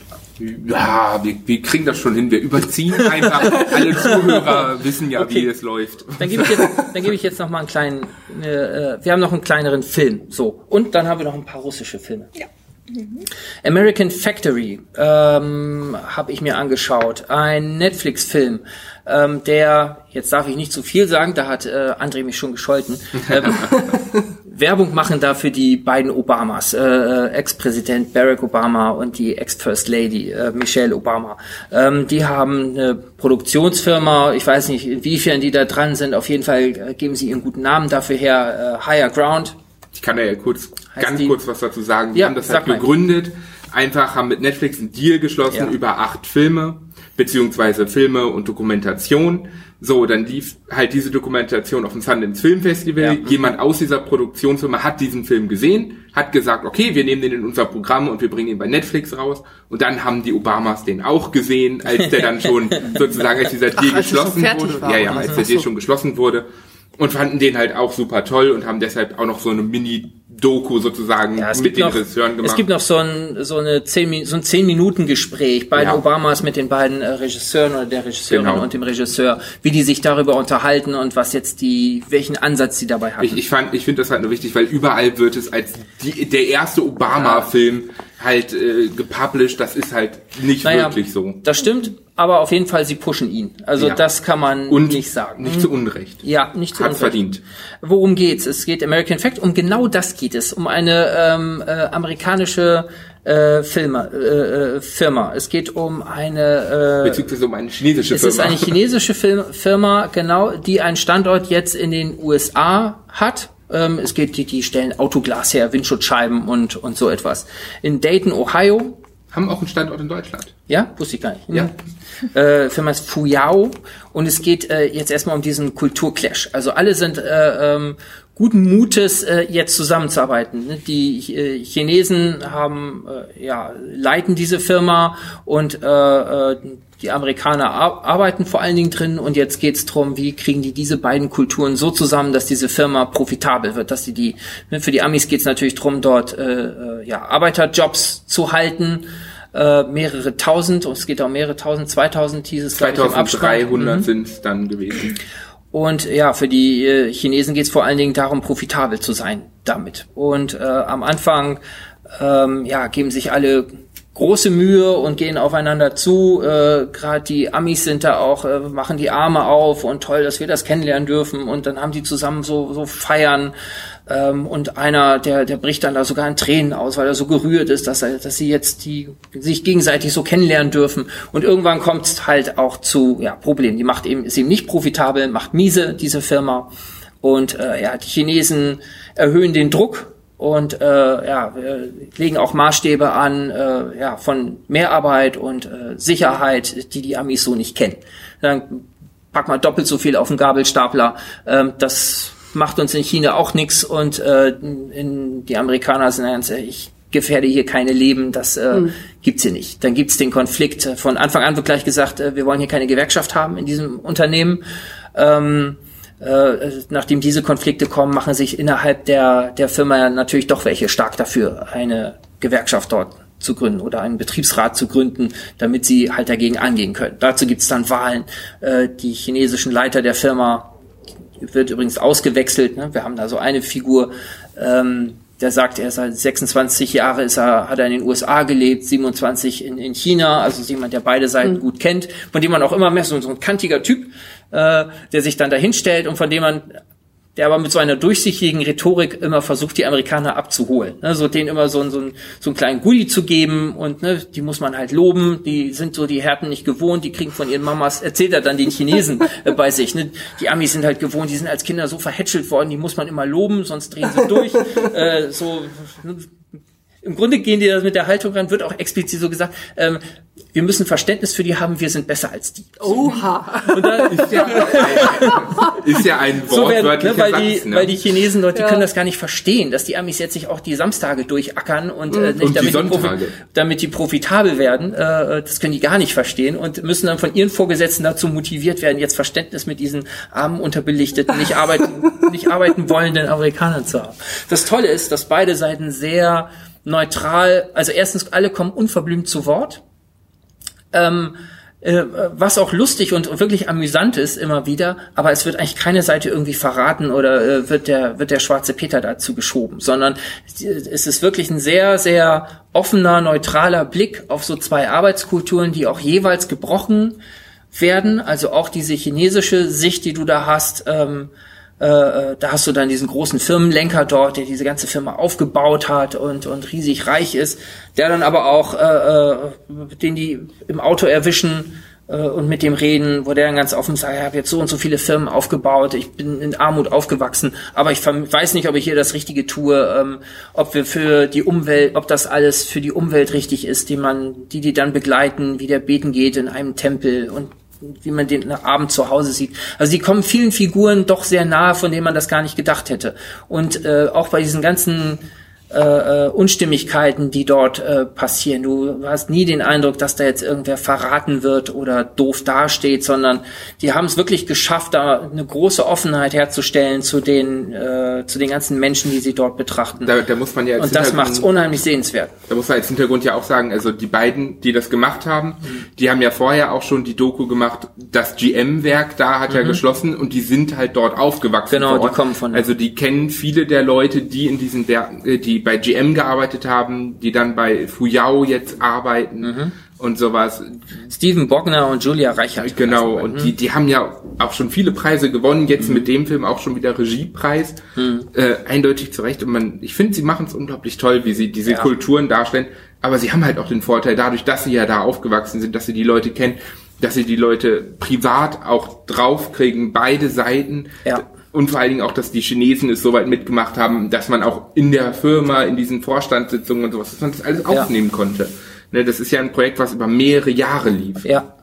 ja, wir, wir kriegen das schon hin. Wir überziehen einfach. <laughs> Alle Zuhörer wissen ja, wie es läuft. Dann gebe ich jetzt, dann gebe ich jetzt noch mal einen kleinen. Äh, äh, wir haben noch einen kleineren Film. So und dann haben wir noch ein paar russische Filme. Ja. American Factory ähm, habe ich mir angeschaut. Ein Netflix-Film, ähm, der, jetzt darf ich nicht zu viel sagen, da hat äh, André mich schon gescholten, ähm, <laughs> Werbung machen da für die beiden Obamas, äh, äh, Ex-Präsident Barack Obama und die Ex-First Lady äh, Michelle Obama. Ähm, die haben eine Produktionsfirma, ich weiß nicht, inwiefern die da dran sind, auf jeden Fall äh, geben sie ihren guten Namen dafür her, äh, Higher Ground, Ich kann da ja kurz, Heißt ganz die- kurz was dazu sagen. Die Ja, haben das halt gegründet, einfach haben mit Netflix einen Deal geschlossen Ja. über acht Filme, beziehungsweise Filme und Dokumentation. So, dann lief halt diese Dokumentation auf dem Sundance Film Festival. Ja. Jemand aus dieser Produktionsfirma hat diesen Film gesehen, hat gesagt, okay, wir nehmen den in unser Programm und wir bringen ihn bei Netflix raus. Und dann haben die Obamas den auch gesehen, als der dann schon <laughs> sozusagen, als dieser Deal schon geschlossen wurde. war ja, ja, als so. der Ach Deal schon geschlossen wurde. Und fanden den halt auch super toll und haben deshalb auch noch so eine Mini-Doku sozusagen Ja, mit den noch, Regisseuren gemacht. es gibt noch so ein, so eine zehn, so ein zehn Minuten Gespräch bei Ja. Obamas mit den beiden äh, Regisseuren oder der Regisseurin Genau. und dem Regisseur, wie die sich darüber unterhalten und was jetzt die, welchen Ansatz sie dabei hatten. Ich, ich fand, ich finde das halt nur wichtig, weil überall wird es als die, der erste Obama-Film halt äh, gepublished, das ist halt nicht Naja, wirklich so. Das stimmt, aber auf jeden Fall, sie pushen ihn. Also Ja. das kann man Und nicht sagen. Nicht zu Unrecht. Ja, nicht zu Hat Unrecht. verdient. Worum geht's? Es geht American Fact, um genau das geht es, um eine ähm, äh, amerikanische äh, Firma, äh, äh, Firma. Es geht um eine äh, Beziehungsweise um eine chinesische es Firma. ist eine chinesische Firma, genau, die einen Standort jetzt in den USA hat. Ähm, es geht, die, die stellen Autoglas her, Windschutzscheiben und, und so etwas. In Dayton, Ohio, Haben auch einen Standort in Deutschland. ja, wusste ich gar nicht. Ja. Äh, Firma ist Fuyao und es geht äh, jetzt erstmal um diesen Kulturclash. Also alle sind äh, ähm, guten Mutes, äh, jetzt zusammenzuarbeiten. ne? Die äh, Chinesen haben, äh, ja, leiten diese Firma und äh, äh, die Amerikaner ar arbeiten vor allen Dingen drin und jetzt geht's drum, wie kriegen die diese beiden Kulturen so zusammen, dass diese Firma profitabel wird, dass die die ne, für die Amis geht's natürlich drum, dort äh, äh, ja Arbeiterjobs zu halten, äh, mehrere tausend, und es geht auch mehrere tausend, 2000 hieß es glaube ich im Abspann. 2300 Mhm. sind es dann gewesen. Und ja, für die äh, Chinesen geht es vor allen Dingen darum, profitabel zu sein damit. Und äh, am Anfang ähm, ja, geben sich alle große Mühe und gehen aufeinander zu. Äh, Gerade die Amis sind da auch, äh, machen die Arme auf und toll, dass wir das kennenlernen dürfen. Und dann haben die zusammen so, so feiern. Ähm, und einer, der, der bricht dann da sogar in Tränen aus, weil er so gerührt ist, dass, er, dass sie jetzt die sich gegenseitig so kennenlernen dürfen. Und irgendwann kommt es halt auch zu ja, Problemen. Die macht eben, ist eben nicht profitabel, macht miese, diese Firma. Und äh, ja, die Chinesen erhöhen den Druck und äh, ja, wir legen auch Maßstäbe an äh, ja, von Mehrarbeit und äh, Sicherheit, die die Amis so nicht kennen. Dann pack mal doppelt so viel auf den Gabelstapler. Ähm, das macht uns in China auch nichts und äh, in, die Amerikaner sind ganz ehrlich, ich gefährde hier keine Leben, das äh, gibt's hier nicht. Dann gibt's den Konflikt. Von Anfang an wird gleich gesagt, äh, wir wollen hier keine Gewerkschaft haben in diesem Unternehmen. Ähm, äh, nachdem diese Konflikte kommen, machen sich innerhalb der, der Firma natürlich doch welche stark dafür, eine Gewerkschaft dort zu gründen oder einen Betriebsrat zu gründen, damit sie halt dagegen angehen können. Dazu gibt's dann Wahlen. Äh, die chinesischen Leiter der Firma wird übrigens ausgewechselt. Ne? Wir haben da so eine Figur, ähm, der sagt, er ist seit 26 Jahre ist er, hat er in den USA gelebt, 27 in, in China, also jemand, der beide Seiten gut kennt, von dem man auch immer mehr so, so ein kantiger Typ, äh, der sich dann dahin stellt und von dem man der aber mit so einer durchsichtigen Rhetorik immer versucht, die Amerikaner abzuholen. Ne, so denen immer so, ein- so, ein, so einen kleinen Gulli zu geben und ne, die muss man halt loben, die sind so die Härten nicht gewohnt, die kriegen von ihren Mamas, erzählt er dann den Chinesen <laughs> äh, bei sich. Ne? Die Amis sind halt gewohnt, die sind als Kinder so verhätschelt worden, die muss man immer loben, sonst drehen sie durch. <laughs> äh, so ne, im Grunde gehen die da mit der Haltung ran, wird auch explizit so gesagt, ähm, wir müssen Verständnis für die haben, wir sind besser als die. Oha. Und da, <laughs> Ist ja, ist ja ein so werden, ne, weil, Satz, die, ne? weil die Chinesen die Ja. können das gar nicht verstehen, dass die Amis jetzt sich auch die Samstage durchackern und äh, nicht Und die damit, die profi- Sonntage. damit die profitabel werden. Äh, das können die gar nicht verstehen und müssen dann von ihren Vorgesetzten dazu motiviert werden, jetzt Verständnis mit diesen armen, unterbelichteten, nicht arbeiten, <laughs> nicht arbeiten wollenden Amerikanern zu haben. Das Tolle ist, dass beide Seiten sehr neutral, also erstens alle kommen unverblümt zu Wort. Ähm, äh, was auch lustig und wirklich amüsant ist immer wieder, aber es wird eigentlich keine Seite irgendwie verraten oder äh, wird der wird der schwarze Peter dazu geschoben, sondern es ist wirklich ein sehr sehr offener neutraler Blick auf so zwei Arbeitskulturen, die auch jeweils gebrochen werden, also auch diese chinesische Sicht, die du da hast. Ähm, äh, äh, da hast du dann diesen großen Firmenlenker dort, der diese ganze Firma aufgebaut hat und, und riesig reich ist, der dann aber auch, äh, äh, den die im Auto erwischen äh, und mit dem reden, wo der dann ganz offen sagt, ich habe jetzt so und so viele Firmen aufgebaut, ich bin in Armut aufgewachsen, aber ich weiß nicht, ob ich hier das Richtige tue, ähm, ob wir für die Umwelt, ob das alles für die Umwelt richtig ist, die man, die die dann begleiten, wie der beten geht in einem Tempel und wie man den Abend zu Hause sieht. Also die kommen vielen Figuren doch sehr nahe, von denen man das gar nicht gedacht hätte. Und äh, auch bei diesen ganzen äh, äh, Unstimmigkeiten, die dort äh, passieren. Du hast nie den Eindruck, dass da jetzt irgendwer verraten wird oder doof dasteht, sondern die haben es wirklich geschafft, da eine große Offenheit herzustellen zu den äh, zu den ganzen Menschen, die sie dort betrachten. Da, da muss man ja Und das Hintergrund- macht's unheimlich sehenswert. Da muss man als Hintergrund ja auch sagen, also die beiden, die das gemacht haben, die haben ja vorher auch schon die Doku gemacht, das GM-Werk da hat ja geschlossen und die sind halt dort aufgewachsen. Mhm. Genau, die kommen von- Also die kennen viele der Leute, die in diesen Werken, äh, die bei GM gearbeitet haben, die dann bei Fuyao jetzt arbeiten Mhm. und sowas. Steven Bogner und Julia Reichert. Genau, Also, und die, die haben ja auch schon viele Preise gewonnen, jetzt Mhm. mit dem Film auch schon wieder Regiepreis. Äh, eindeutig zurecht. Und man, ich finde, sie machen es unglaublich toll, wie sie diese Ja. Kulturen darstellen. Aber sie haben halt auch den Vorteil, dadurch, dass sie ja da aufgewachsen sind, dass sie die Leute kennen, dass sie die Leute privat auch draufkriegen, beide Seiten. Ja. Und vor allen Dingen auch, dass die Chinesen es soweit mitgemacht haben, dass man auch in der Firma, in diesen Vorstandssitzungen und sowas, dass man das alles Ja. aufnehmen konnte. Ne, das ist ja ein Projekt, was über mehrere Jahre lief. Ja.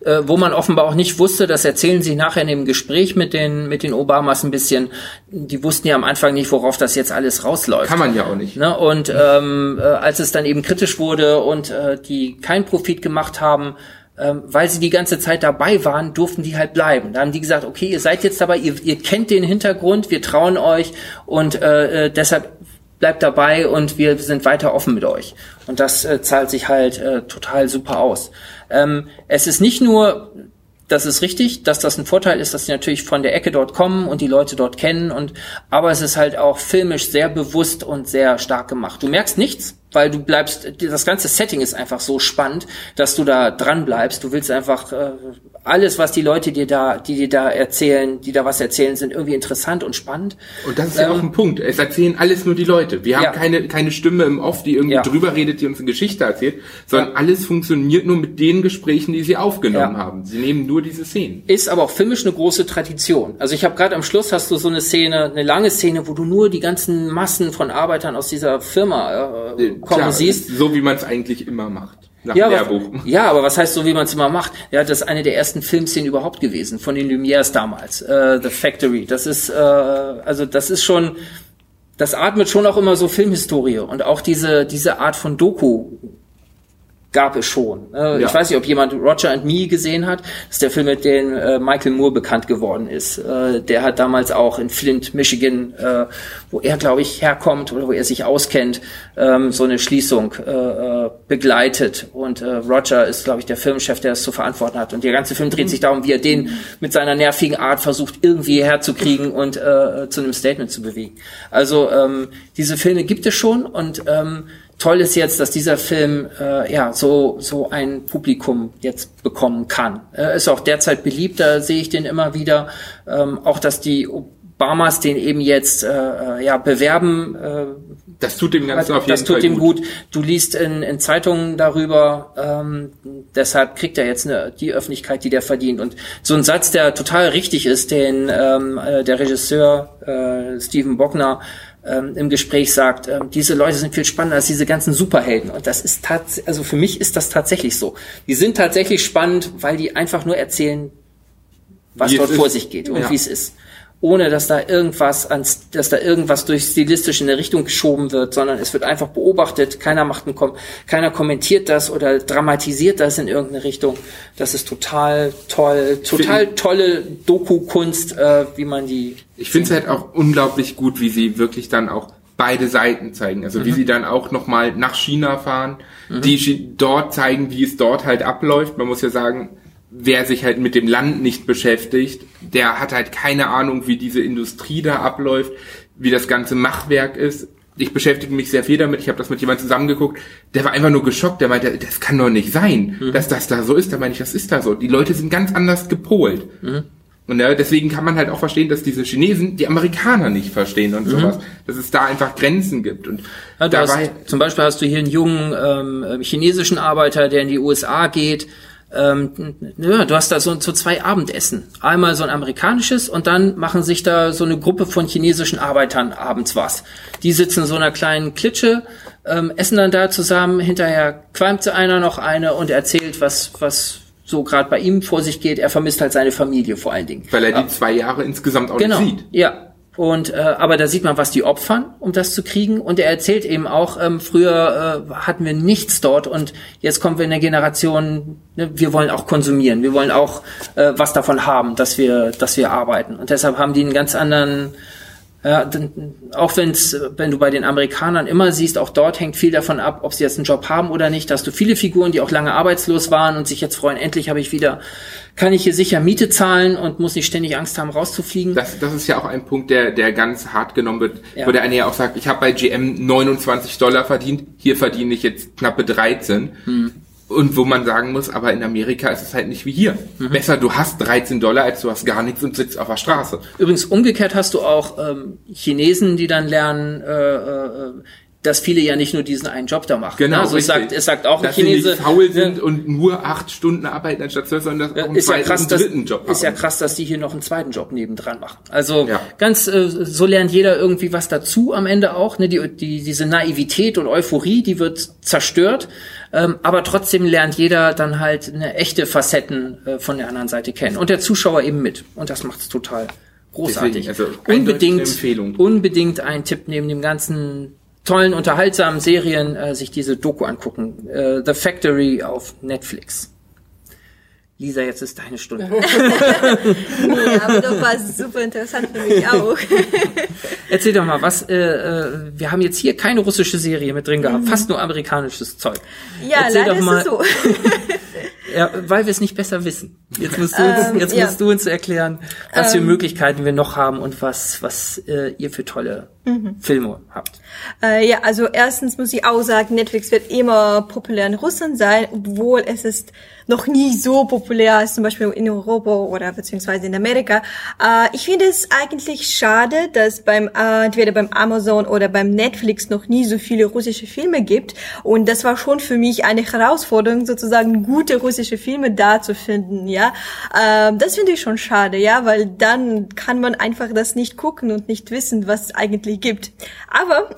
Äh, wo man offenbar auch nicht wusste, das erzählen sie nachher in dem Gespräch mit den, mit den Obamas ein bisschen, die wussten ja am Anfang nicht, worauf das jetzt alles rausläuft. Kann man ja auch nicht. Ne? Und ähm, äh, als es dann eben kritisch wurde und äh, die keinen Profit gemacht haben, ähm, weil sie die ganze Zeit dabei waren, durften die halt bleiben. Da haben die gesagt, okay, ihr seid jetzt dabei, ihr, ihr kennt den Hintergrund, wir trauen euch und äh, äh, deshalb bleibt dabei und wir sind weiter offen mit euch. Und das äh, zahlt sich halt äh, total super aus. Ähm, es ist nicht nur das ist richtig, dass das ein Vorteil ist, dass sie natürlich von der Ecke dort kommen und die Leute dort kennen und aber es ist halt auch filmisch sehr bewusst und sehr stark gemacht. Du merkst nichts, weil du bleibst, das ganze Setting ist einfach so spannend, dass du da dran bleibst. Du willst einfach äh, alles, was die Leute dir da, die dir da erzählen, die da was erzählen, sind irgendwie interessant und spannend. Und das ist ja auch ein Punkt. Es erzählen alles nur die Leute. Wir haben Ja. keine, keine Stimme im Off, die irgendwie Ja. drüber redet, die uns eine Geschichte erzählt, sondern Ja. alles funktioniert nur mit den Gesprächen, die sie aufgenommen haben. Sie nehmen nur diese Szenen. ist aber auch filmisch eine große Tradition. Also ich habe gerade am Schluss hast du so eine Szene, eine lange Szene, wo du nur die ganzen Massen von Arbeitern aus dieser Firma äh, kommen Klar, siehst. So wie man es eigentlich immer macht. Nach Ja Lehrbuch. aber, <laughs> ja, aber was heißt so, wie man es immer macht? Ja, das ist eine der ersten Filmszenen überhaupt gewesen, von den Lumières damals, äh, The Factory. Das ist, äh, also das ist schon, das atmet schon auch immer so Filmhistorie und auch diese, diese Art von Doku gab es schon. Äh, Ja. Ich weiß nicht, ob jemand Roger and Me gesehen hat. Das ist der Film, mit dem äh, Michael Moore bekannt geworden ist. Äh, der hat damals auch in Flint, Michigan, äh, wo er, glaube ich, herkommt oder wo er sich auskennt, ähm, so eine Schließung äh, äh, begleitet. Und Roger ist, glaube ich, der Filmchef, der es zu verantworten hat. Und der ganze Film dreht sich darum, wie er den mit seiner nervigen Art versucht, irgendwie herzukriegen und zu einem Statement zu bewegen. Also ähm, diese Filme gibt es schon und ähm, toll ist jetzt, dass dieser Film äh, ja so so ein Publikum jetzt bekommen kann. Äh, ist auch derzeit beliebt, da sehe ich den immer wieder. Ähm, auch dass die Obamas den eben jetzt äh, äh, ja bewerben. Äh, Das tut dem Ganzen auf jeden das tut Fall ihm gut. Du liest in, in Zeitungen darüber, ähm, deshalb kriegt er jetzt eine, die Öffentlichkeit, die der verdient. Und so ein Satz, der total richtig ist, den ähm, äh, der Regisseur äh, Steven Bockner ähm, im Gespräch sagt, ähm, diese Leute sind viel spannender als diese ganzen Superhelden. Und das ist tatsächlich, also für mich ist das tatsächlich so. Die sind tatsächlich spannend, weil die einfach nur erzählen, was Wie dort vor sich geht und Ja. wie es ist. Ohne dass da irgendwas ans, dass da irgendwas durch stilistisch in eine Richtung geschoben wird, sondern es wird einfach beobachtet, keiner macht einen Kom keiner kommentiert das oder dramatisiert das in irgendeine Richtung. Das ist total toll, total tolle Doku-Kunst, äh, wie man die Ich finde es halt auch unglaublich gut, wie sie wirklich dann auch beide Seiten zeigen. Also Mhm. wie sie dann auch nochmal nach China fahren, die Chi- dort zeigen, wie es dort halt abläuft. Man muss ja sagen, wer sich halt mit dem Land nicht beschäftigt, der hat halt keine Ahnung, wie diese Industrie da abläuft, wie das ganze Machwerk ist. Ich beschäftige mich sehr viel damit. Ich habe das mit jemandem zusammengeguckt. Der war einfach nur geschockt. Der meinte, das kann doch nicht sein, Mhm. dass das da so ist. Da meine ich, das ist da so. Die Leute sind ganz anders gepolt. Mhm. Und ja, deswegen kann man halt auch verstehen, dass diese Chinesen die Amerikaner nicht verstehen und sowas. Dass es da einfach Grenzen gibt. Und Mhm. Ja, dabei, hast, zum Beispiel hast du hier einen jungen ähm, chinesischen Arbeiter, der in die USA geht. Ähm, ja, du hast da so, so zwei Abendessen. Einmal so ein amerikanisches und dann machen sich da so eine Gruppe von chinesischen Arbeitern abends was. Die sitzen in so einer kleinen Klitsche, ähm, essen dann da zusammen. Hinterher qualmt einer noch eine und erzählt, was, was so gerade bei ihm vor sich geht. Er vermisst halt seine Familie vor allen Dingen. weil er die zwei Jahre insgesamt auch Genau, nicht sieht. ja. Und äh, aber da sieht man, was die opfern, um das zu kriegen. Und er erzählt eben auch, ähm, früher äh, hatten wir nichts dort und jetzt kommen wir in der Generation, ne, wir wollen auch konsumieren, wir wollen auch äh, was davon haben, dass wir, dass wir arbeiten. Und deshalb haben die einen ganz anderen, Ja, dann, auch wenn's, wenn du bei den Amerikanern immer siehst, auch dort hängt viel davon ab, ob sie jetzt einen Job haben oder nicht. Da hast du viele Figuren, die auch lange arbeitslos waren und sich jetzt freuen, endlich habe ich wieder, kann ich hier sicher Miete zahlen und muss nicht ständig Angst haben, rauszufliegen. Das, das ist ja auch ein Punkt, der, der ganz hart genommen wird, Ja. wo der eine ja auch sagt, ich habe bei GM 29 Dollar verdient, hier verdiene ich jetzt knappe 13. Hm. Und wo man sagen muss, aber in Amerika ist es halt nicht wie hier. Mhm. Besser, du hast 13 Dollar, als du hast gar nichts und sitzt auf der Straße. Übrigens umgekehrt hast du auch ähm, Chinesen, die dann lernen, äh, äh, dass viele ja nicht nur diesen einen Job da machen. Genau, Also es sagt, es sagt auch ein Dass sie Chinese. nicht faul sind ne, und nur acht Stunden arbeiten anstatt zwölf, sondern dass auch einen ist ja zweiten krass, und dass, dritten Job ist ja krass, dass die hier noch einen zweiten Job nebendran machen. Also Ja. ganz äh, so lernt jeder irgendwie was dazu am Ende auch. Ne? Die, die, diese Naivität und Euphorie, die wird zerstört. Ähm, aber trotzdem lernt jeder dann halt eine echte Facetten äh, von der anderen Seite kennen. Und der Zuschauer eben mit. Und das macht's total großartig. Deswegen, also unbedingt, unbedingt ein Tipp neben dem ganzen tollen, unterhaltsamen Serien, äh, sich diese Doku angucken. Äh, The Factory auf Netflix. Lisa, jetzt ist deine Stunde. <laughs> Ja, aber doch war es super interessant für mich auch. <laughs> Erzähl doch mal, was, äh, äh, wir haben jetzt hier keine russische Serie mit drin gehabt, fast nur amerikanisches Zeug. Mhm. Ja, Erzähl leider doch mal, ist es so. <laughs> Ja, weil wir es nicht besser wissen. Jetzt musst du uns, Ähm, jetzt ja. musst du uns erklären, was für Möglichkeiten wir noch haben und was, was äh, ihr für tolle Mhm. Filme habt. Äh, ja, also erstens muss ich auch sagen, Netflix wird immer populär in Russland sein, obwohl es ist noch nie so populär als zum Beispiel in Europa oder beziehungsweise in Amerika. Äh, ich finde es eigentlich schade, dass beim äh, entweder beim Amazon oder beim Netflix noch nie so viele russische Filme gibt. Und das war schon für mich eine Herausforderung, sozusagen gute russische Filme da zu finden. Ja, ähm, das finde ich schon schade, ja, weil dann kann man einfach das nicht gucken und nicht wissen, was es eigentlich gibt. Aber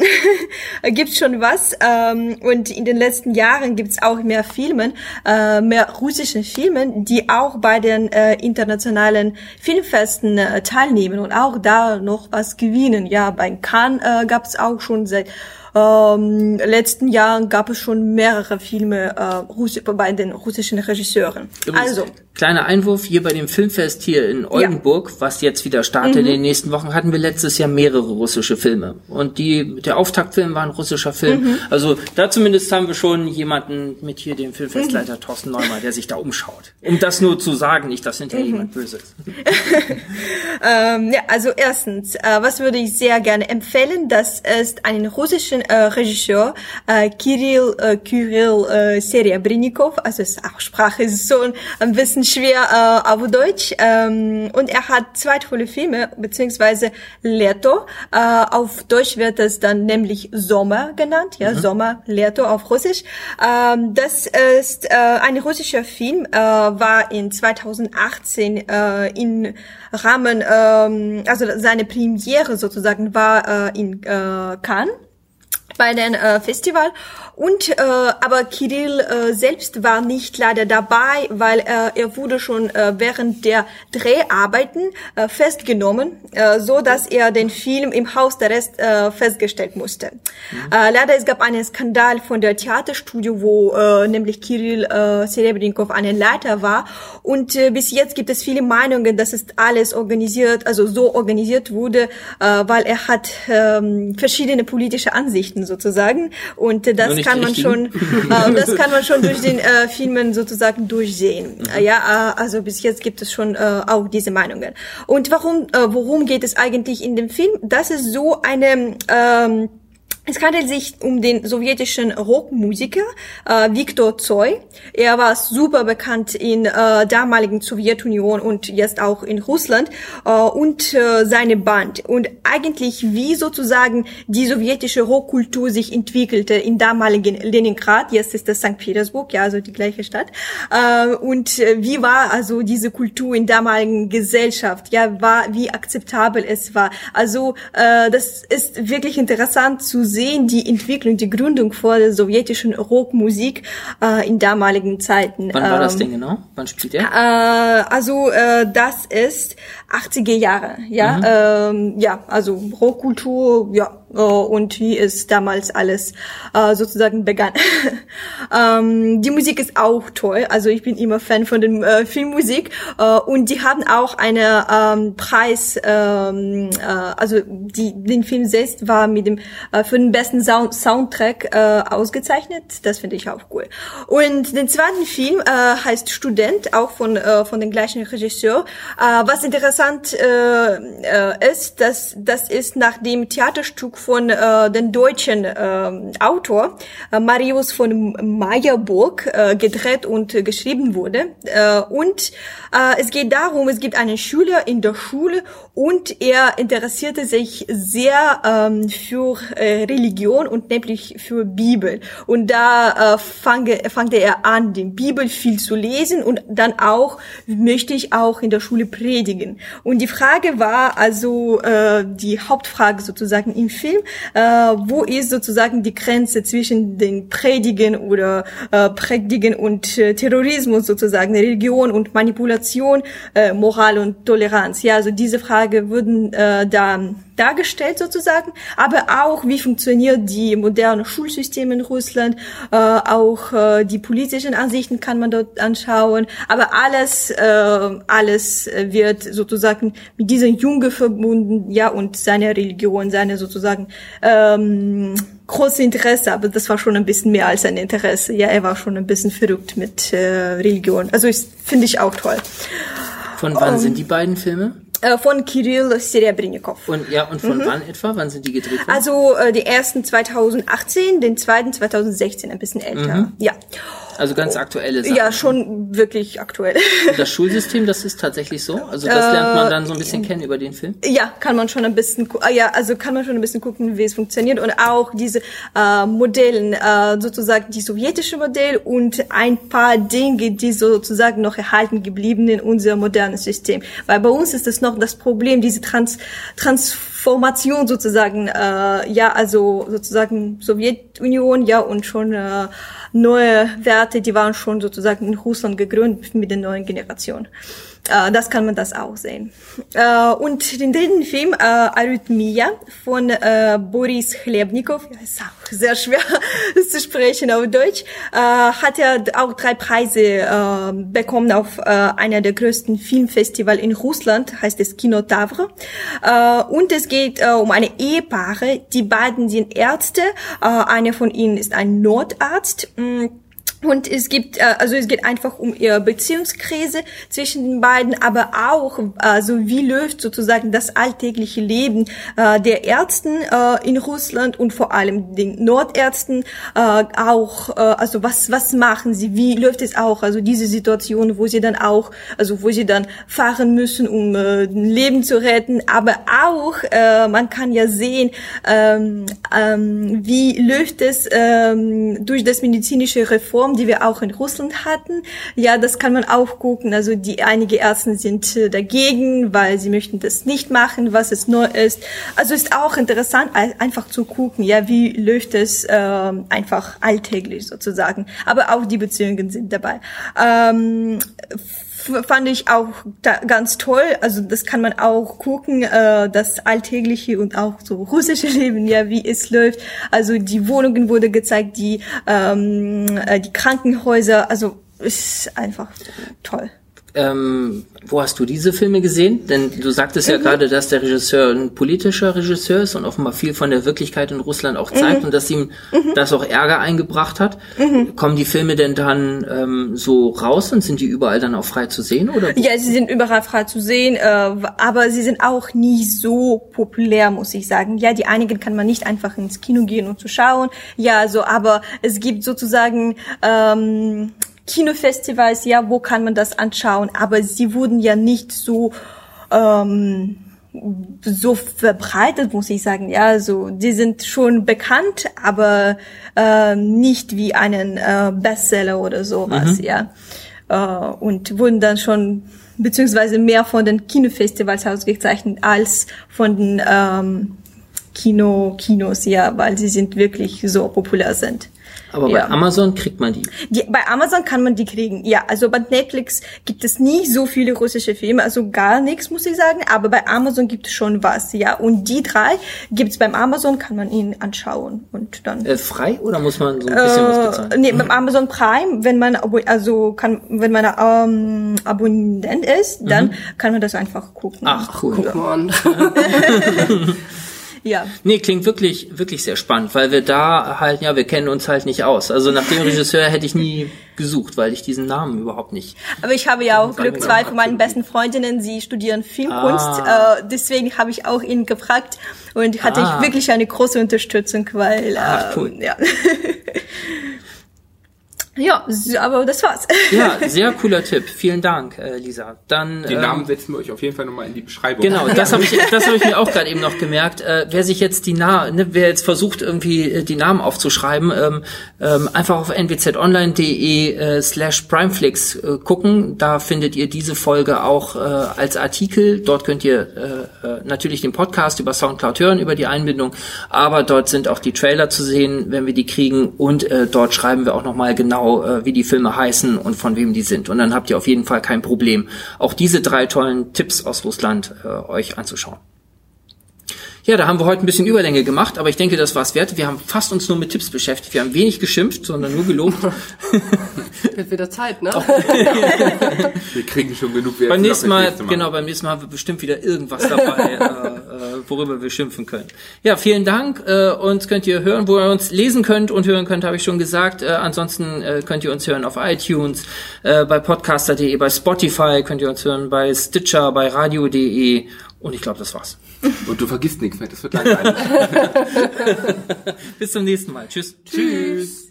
<laughs> gibt schon was. Ähm, und in den letzten Jahren gibt es auch mehr Filmen, äh, mehr russischen Filmen, die auch bei den äh, internationalen Filmfesten äh, teilnehmen und auch da noch was gewinnen. Ja, bei Cannes äh, gab es auch schon seit ähm, letzten Jahren gab es schon mehrere Filme äh, bei den russischen Regisseuren. Also Kleiner Einwurf, hier bei dem Filmfest hier in Oldenburg, was jetzt wieder startet Mhm. in den nächsten Wochen, hatten wir letztes Jahr mehrere russische Filme. Und die, der Auftaktfilm war ein russischer Film. Mhm. Also da zumindest haben wir schon jemanden mit hier dem Filmfestleiter Mhm. Thorsten Neumann, der sich da umschaut. Um das nur zu sagen, nicht, dass Mhm. hinterher jemand böse ist. <laughs> Ähm, ja, also erstens, äh, was würde ich sehr gerne empfehlen? Das ist einen russischen äh, Regisseur, äh, Kirill äh, Kyrill äh, Serebrennikov. Also es, auch Sprache ist so ein bisschen schwer äh, auf Deutsch. Ähm, und er hat zwei tolle Filme, beziehungsweise Leto. Äh, auf Deutsch wird es dann nämlich Sommer genannt. Ja, Sommer, Leto auf Russisch. Ähm, das ist äh, ein russischer Film, äh, war in 2018 äh, in Rahmen, ähm, also seine Premiere sozusagen war äh, in äh, Cannes bei dem äh, Festival und äh, aber Kirill äh, selbst war nicht leider dabei, weil äh, er wurde schon äh, während der Dreharbeiten äh, festgenommen, äh, so dass er den Film im Haus der Rest äh, festgestellt musste. Äh, leider es gab einen Skandal von der Theaterstudio, wo äh, nämlich Kirill äh, Serebrennikov ein Leiter war. Und äh, bis jetzt gibt es viele Meinungen, dass es alles organisiert, also so organisiert wurde, äh, weil er hat ähm, verschiedene politische Ansichten sozusagen. Und äh, das kann man schon, äh, das kann man schon durch den äh, Filmen sozusagen durchsehen. Äh, ja, äh, also bis jetzt gibt es schon äh, auch diese Meinungen. Und warum, äh, worum geht es eigentlich in dem Film? Das ist so eine ähm, es handelt sich um den sowjetischen Rockmusiker äh, Viktor Tsoi. Er war super bekannt in äh, damaligen Sowjetunion und jetzt auch in Russland äh, und äh, seine Band. Und eigentlich wie sozusagen die sowjetische Rockkultur sich entwickelte in damaligen Leningrad, jetzt ist das St. Petersburg, ja, also die gleiche Stadt. Äh, und äh, wie war also diese Kultur in damaligen Gesellschaft? Ja, war wie akzeptabel es war. Also äh, das ist wirklich interessant zu sehen, die Entwicklung, die Gründung vor der sowjetischen Rockmusik äh, in damaligen Zeiten. Wann war das Ähm, denn genau? Wann spielt er? äh, also äh, das ist 80er Jahre, ja, ähm, ja, also Rockkultur, ja, und wie es damals alles äh, sozusagen begann. <laughs> ähm, die Musik ist auch toll, also ich bin immer Fan von der äh, Filmmusik äh, und die haben auch eine ähm, Preis, ähm, äh, also die, den Film selbst war mit dem äh, für den besten Sound Soundtrack äh, ausgezeichnet. Das finde ich auch cool. Und den zweiten Film äh, heißt Student, auch von äh, von dem gleichen Regisseur. Äh, was interessant äh, äh, ist, dass das ist nach dem Theaterstück von äh, dem deutschen äh, Autor äh, Marius von Meyerburg äh, gedreht und äh, geschrieben wurde. Äh, und äh, es geht darum, es gibt einen Schüler in der Schule und er interessierte sich sehr ähm, für äh, Religion und nämlich für Bibel. Und da äh, fange, fangte er an, die Bibel viel zu lesen und dann auch möchte ich auch in der Schule predigen. Und die Frage war also äh, die Hauptfrage sozusagen im Film, äh, wo ist sozusagen die Grenze zwischen den Predigen oder äh, Predigen und äh, Terrorismus sozusagen, Religion und Manipulation, äh, Moral und Toleranz. Ja, also diese Frage wurden äh, da dargestellt sozusagen, aber auch wie funktioniert die moderne Schulsysteme in Russland, äh, auch äh, die politischen Ansichten kann man dort anschauen, aber alles äh, alles wird sozusagen mit diesem Junge verbunden, ja und seine Religion, seine sozusagen ähm, große Interesse, aber das war schon ein bisschen mehr als ein Interesse. Ja, er war schon ein bisschen verrückt mit äh, Religion. Also ich finde ich auch toll. Von wann um, sind die beiden Filme? Äh, von Kirill Serebrennikov. Und ja, und von mhm. wann etwa? Wann sind die gedreht worden? Also äh, die ersten 2018, den zweiten 2016, ein bisschen älter. Mhm. Ja. Also ganz aktuelle Sachen. Ja, schon wirklich aktuell. Und <laughs> das Schulsystem, das ist tatsächlich so? Also das lernt man dann so ein bisschen kennen über den Film? Ja, kann man schon ein bisschen, ja, also kann man schon ein bisschen gucken, wie es funktioniert und auch diese äh, Modellen, äh, sozusagen die sowjetische Modell und ein paar Dinge, die sozusagen noch erhalten geblieben in unserem modernen System. Weil bei uns ist es noch das Problem, diese Trans Transformation sozusagen, äh, ja, also sozusagen Sowjetunion, ja, und schon äh, neue Werte, die waren schon sozusagen in Russland gegründet mit der neuen Generation. Äh, das kann man das auch sehen. Äh, und den dritten Film, äh, Arrhythmia von äh, Boris Chlebnikov, ja, ist auch sehr schwer <laughs> zu sprechen auf Deutsch, äh, hat er auch drei Preise äh, bekommen auf einer der größten Filmfestivals in Russland, heißt es Kino Tavre. Und es geht um eine Ehepaare, die beiden sind Ärzte, einer von ihnen ist ein Notarzt. Mh, mm, und es gibt, äh, also es geht einfach um ihre Beziehungskrise zwischen den beiden, aber auch, also wie läuft sozusagen das alltägliche Leben äh, der Ärzten äh, in Russland und vor allem den Nordärzten äh, auch, äh, also was was machen sie, wie läuft es auch, also diese Situation, wo sie dann auch, also wo sie dann fahren müssen, um äh, Leben zu retten, aber auch, man kann ja sehen, ähm, ähm, wie läuft es ähm, durch das medizinische Reform Form, die wir auch in Russland hatten. Ja, das kann man auch gucken. Also die einige Ärzte sind äh, dagegen, weil sie möchten das nicht machen, was es neu ist. Also ist auch interessant, einfach zu gucken, ja, wie läuft es äh, einfach alltäglich sozusagen. Aber auch die Beziehungen sind dabei. Ähm, fand ich auch ganz toll. Also das kann man auch gucken, äh, das alltägliche und auch so russische <laughs> Leben, ja, wie es läuft. Also die Wohnungen wurde gezeigt, die ähm, äh, die Krankenhäuser. Also ist einfach toll. Ähm, wo hast du diese Filme gesehen? Denn du sagtest ja mhm. gerade, dass der Regisseur ein politischer Regisseur ist und offenbar viel von der Wirklichkeit in Russland auch zeigt mhm. und dass ihm mhm. das auch Ärger eingebracht hat. Mhm. Kommen die Filme denn dann ähm, so raus und sind die überall dann auch frei zu sehen? Oder? Ja, sie sind überall frei zu sehen, äh, aber sie sind auch nie so populär, muss ich sagen. Ja, die einigen kann man nicht einfach ins Kino gehen und zu schauen. Ja, so, aber es gibt sozusagen ähm, Kinofestivals, ja, wo kann man das anschauen? Aber sie wurden ja nicht so ähm, so verbreitet, muss ich sagen. Ja, also die sind schon bekannt, aber äh, nicht wie einen äh, Bestseller oder sowas, mhm. ja. Äh, und wurden dann schon beziehungsweise mehr von den Kinofestivals ausgezeichnet als von den ähm, Kino, Kinos, ja, weil sie sind wirklich so populär sind. Aber Ja. bei Amazon kriegt man die. Die, bei Amazon kann man die kriegen. Ja, also bei Netflix gibt es nicht so viele russische Filme, also gar nichts, muss ich sagen. Aber bei Amazon gibt es schon was, ja. Und die drei gibt's beim Amazon, kann man ihn anschauen und dann. Äh, frei oder muss man so ein bisschen was Äh, bezahlen? nee, beim Amazon Prime, wenn man also kann, wenn man ähm, Abonnent ist, dann kann man das einfach gucken. Mhm. Ach, cool. Guck mal an. <laughs> <laughs> Ja. Nee, klingt wirklich, wirklich sehr spannend, weil wir da halt, ja, wir kennen uns halt nicht aus. Also nach dem <laughs> Regisseur hätte ich nie gesucht, weil ich diesen Namen überhaupt nicht. Aber ich habe ja auch Glück, zwei von meinen besten Freundinnen, sie studieren Filmkunst, Ah. äh, deswegen habe ich auch ihn gefragt und hatte Ah. ich wirklich eine große Unterstützung, weil Ach, äh, cool. ja. <laughs> ja, aber das war's. <laughs> Ja, sehr cooler Tipp. Vielen Dank, äh, Lisa. Dann Den ähm, Namen setzen wir euch auf jeden Fall nochmal in die Beschreibung. Genau, <laughs> das habe ich, das habe ich mir auch gerade eben noch gemerkt. Äh, wer sich jetzt die Na ne, wer jetzt versucht irgendwie äh, die Namen aufzuschreiben, ähm, ähm, einfach auf nwzonline.de äh, slash primeflix äh, gucken. Da findet ihr diese Folge auch äh, als Artikel. Dort könnt ihr äh, äh, natürlich den Podcast über Soundcloud hören über die Einbindung, aber dort sind auch die Trailer zu sehen, wenn wir die kriegen und äh, dort schreiben wir auch noch mal genau, äh, wie die Filme heißen und von wem die sind. Und dann habt ihr auf jeden Fall kein Problem, auch diese drei tollen Tipps aus Russland äh, euch anzuschauen. Ja, da haben wir heute ein bisschen Überlänge gemacht, aber ich denke, das war's wert. Wir haben fast uns nur mit Tipps beschäftigt. Wir haben wenig geschimpft, sondern nur gelobt. <laughs> Wird wieder Zeit, ne? <laughs> Wir kriegen schon genug Wert beim nächsten Mal, nächste genau, beim nächsten Mal haben wir bestimmt wieder irgendwas dabei, äh, äh, worüber wir schimpfen können. Ja, vielen Dank. Äh, uns könnt ihr hören, wo ihr uns lesen könnt und hören könnt, habe ich schon gesagt. Äh, ansonsten äh, könnt ihr uns hören auf iTunes, äh, bei podcaster.de, bei Spotify könnt ihr uns hören, bei Stitcher, bei radio.de und ich glaube, das war's. Und du vergisst nichts mehr, das wird langweilig. <laughs> Bis zum nächsten Mal. Tschüss. Tschüss.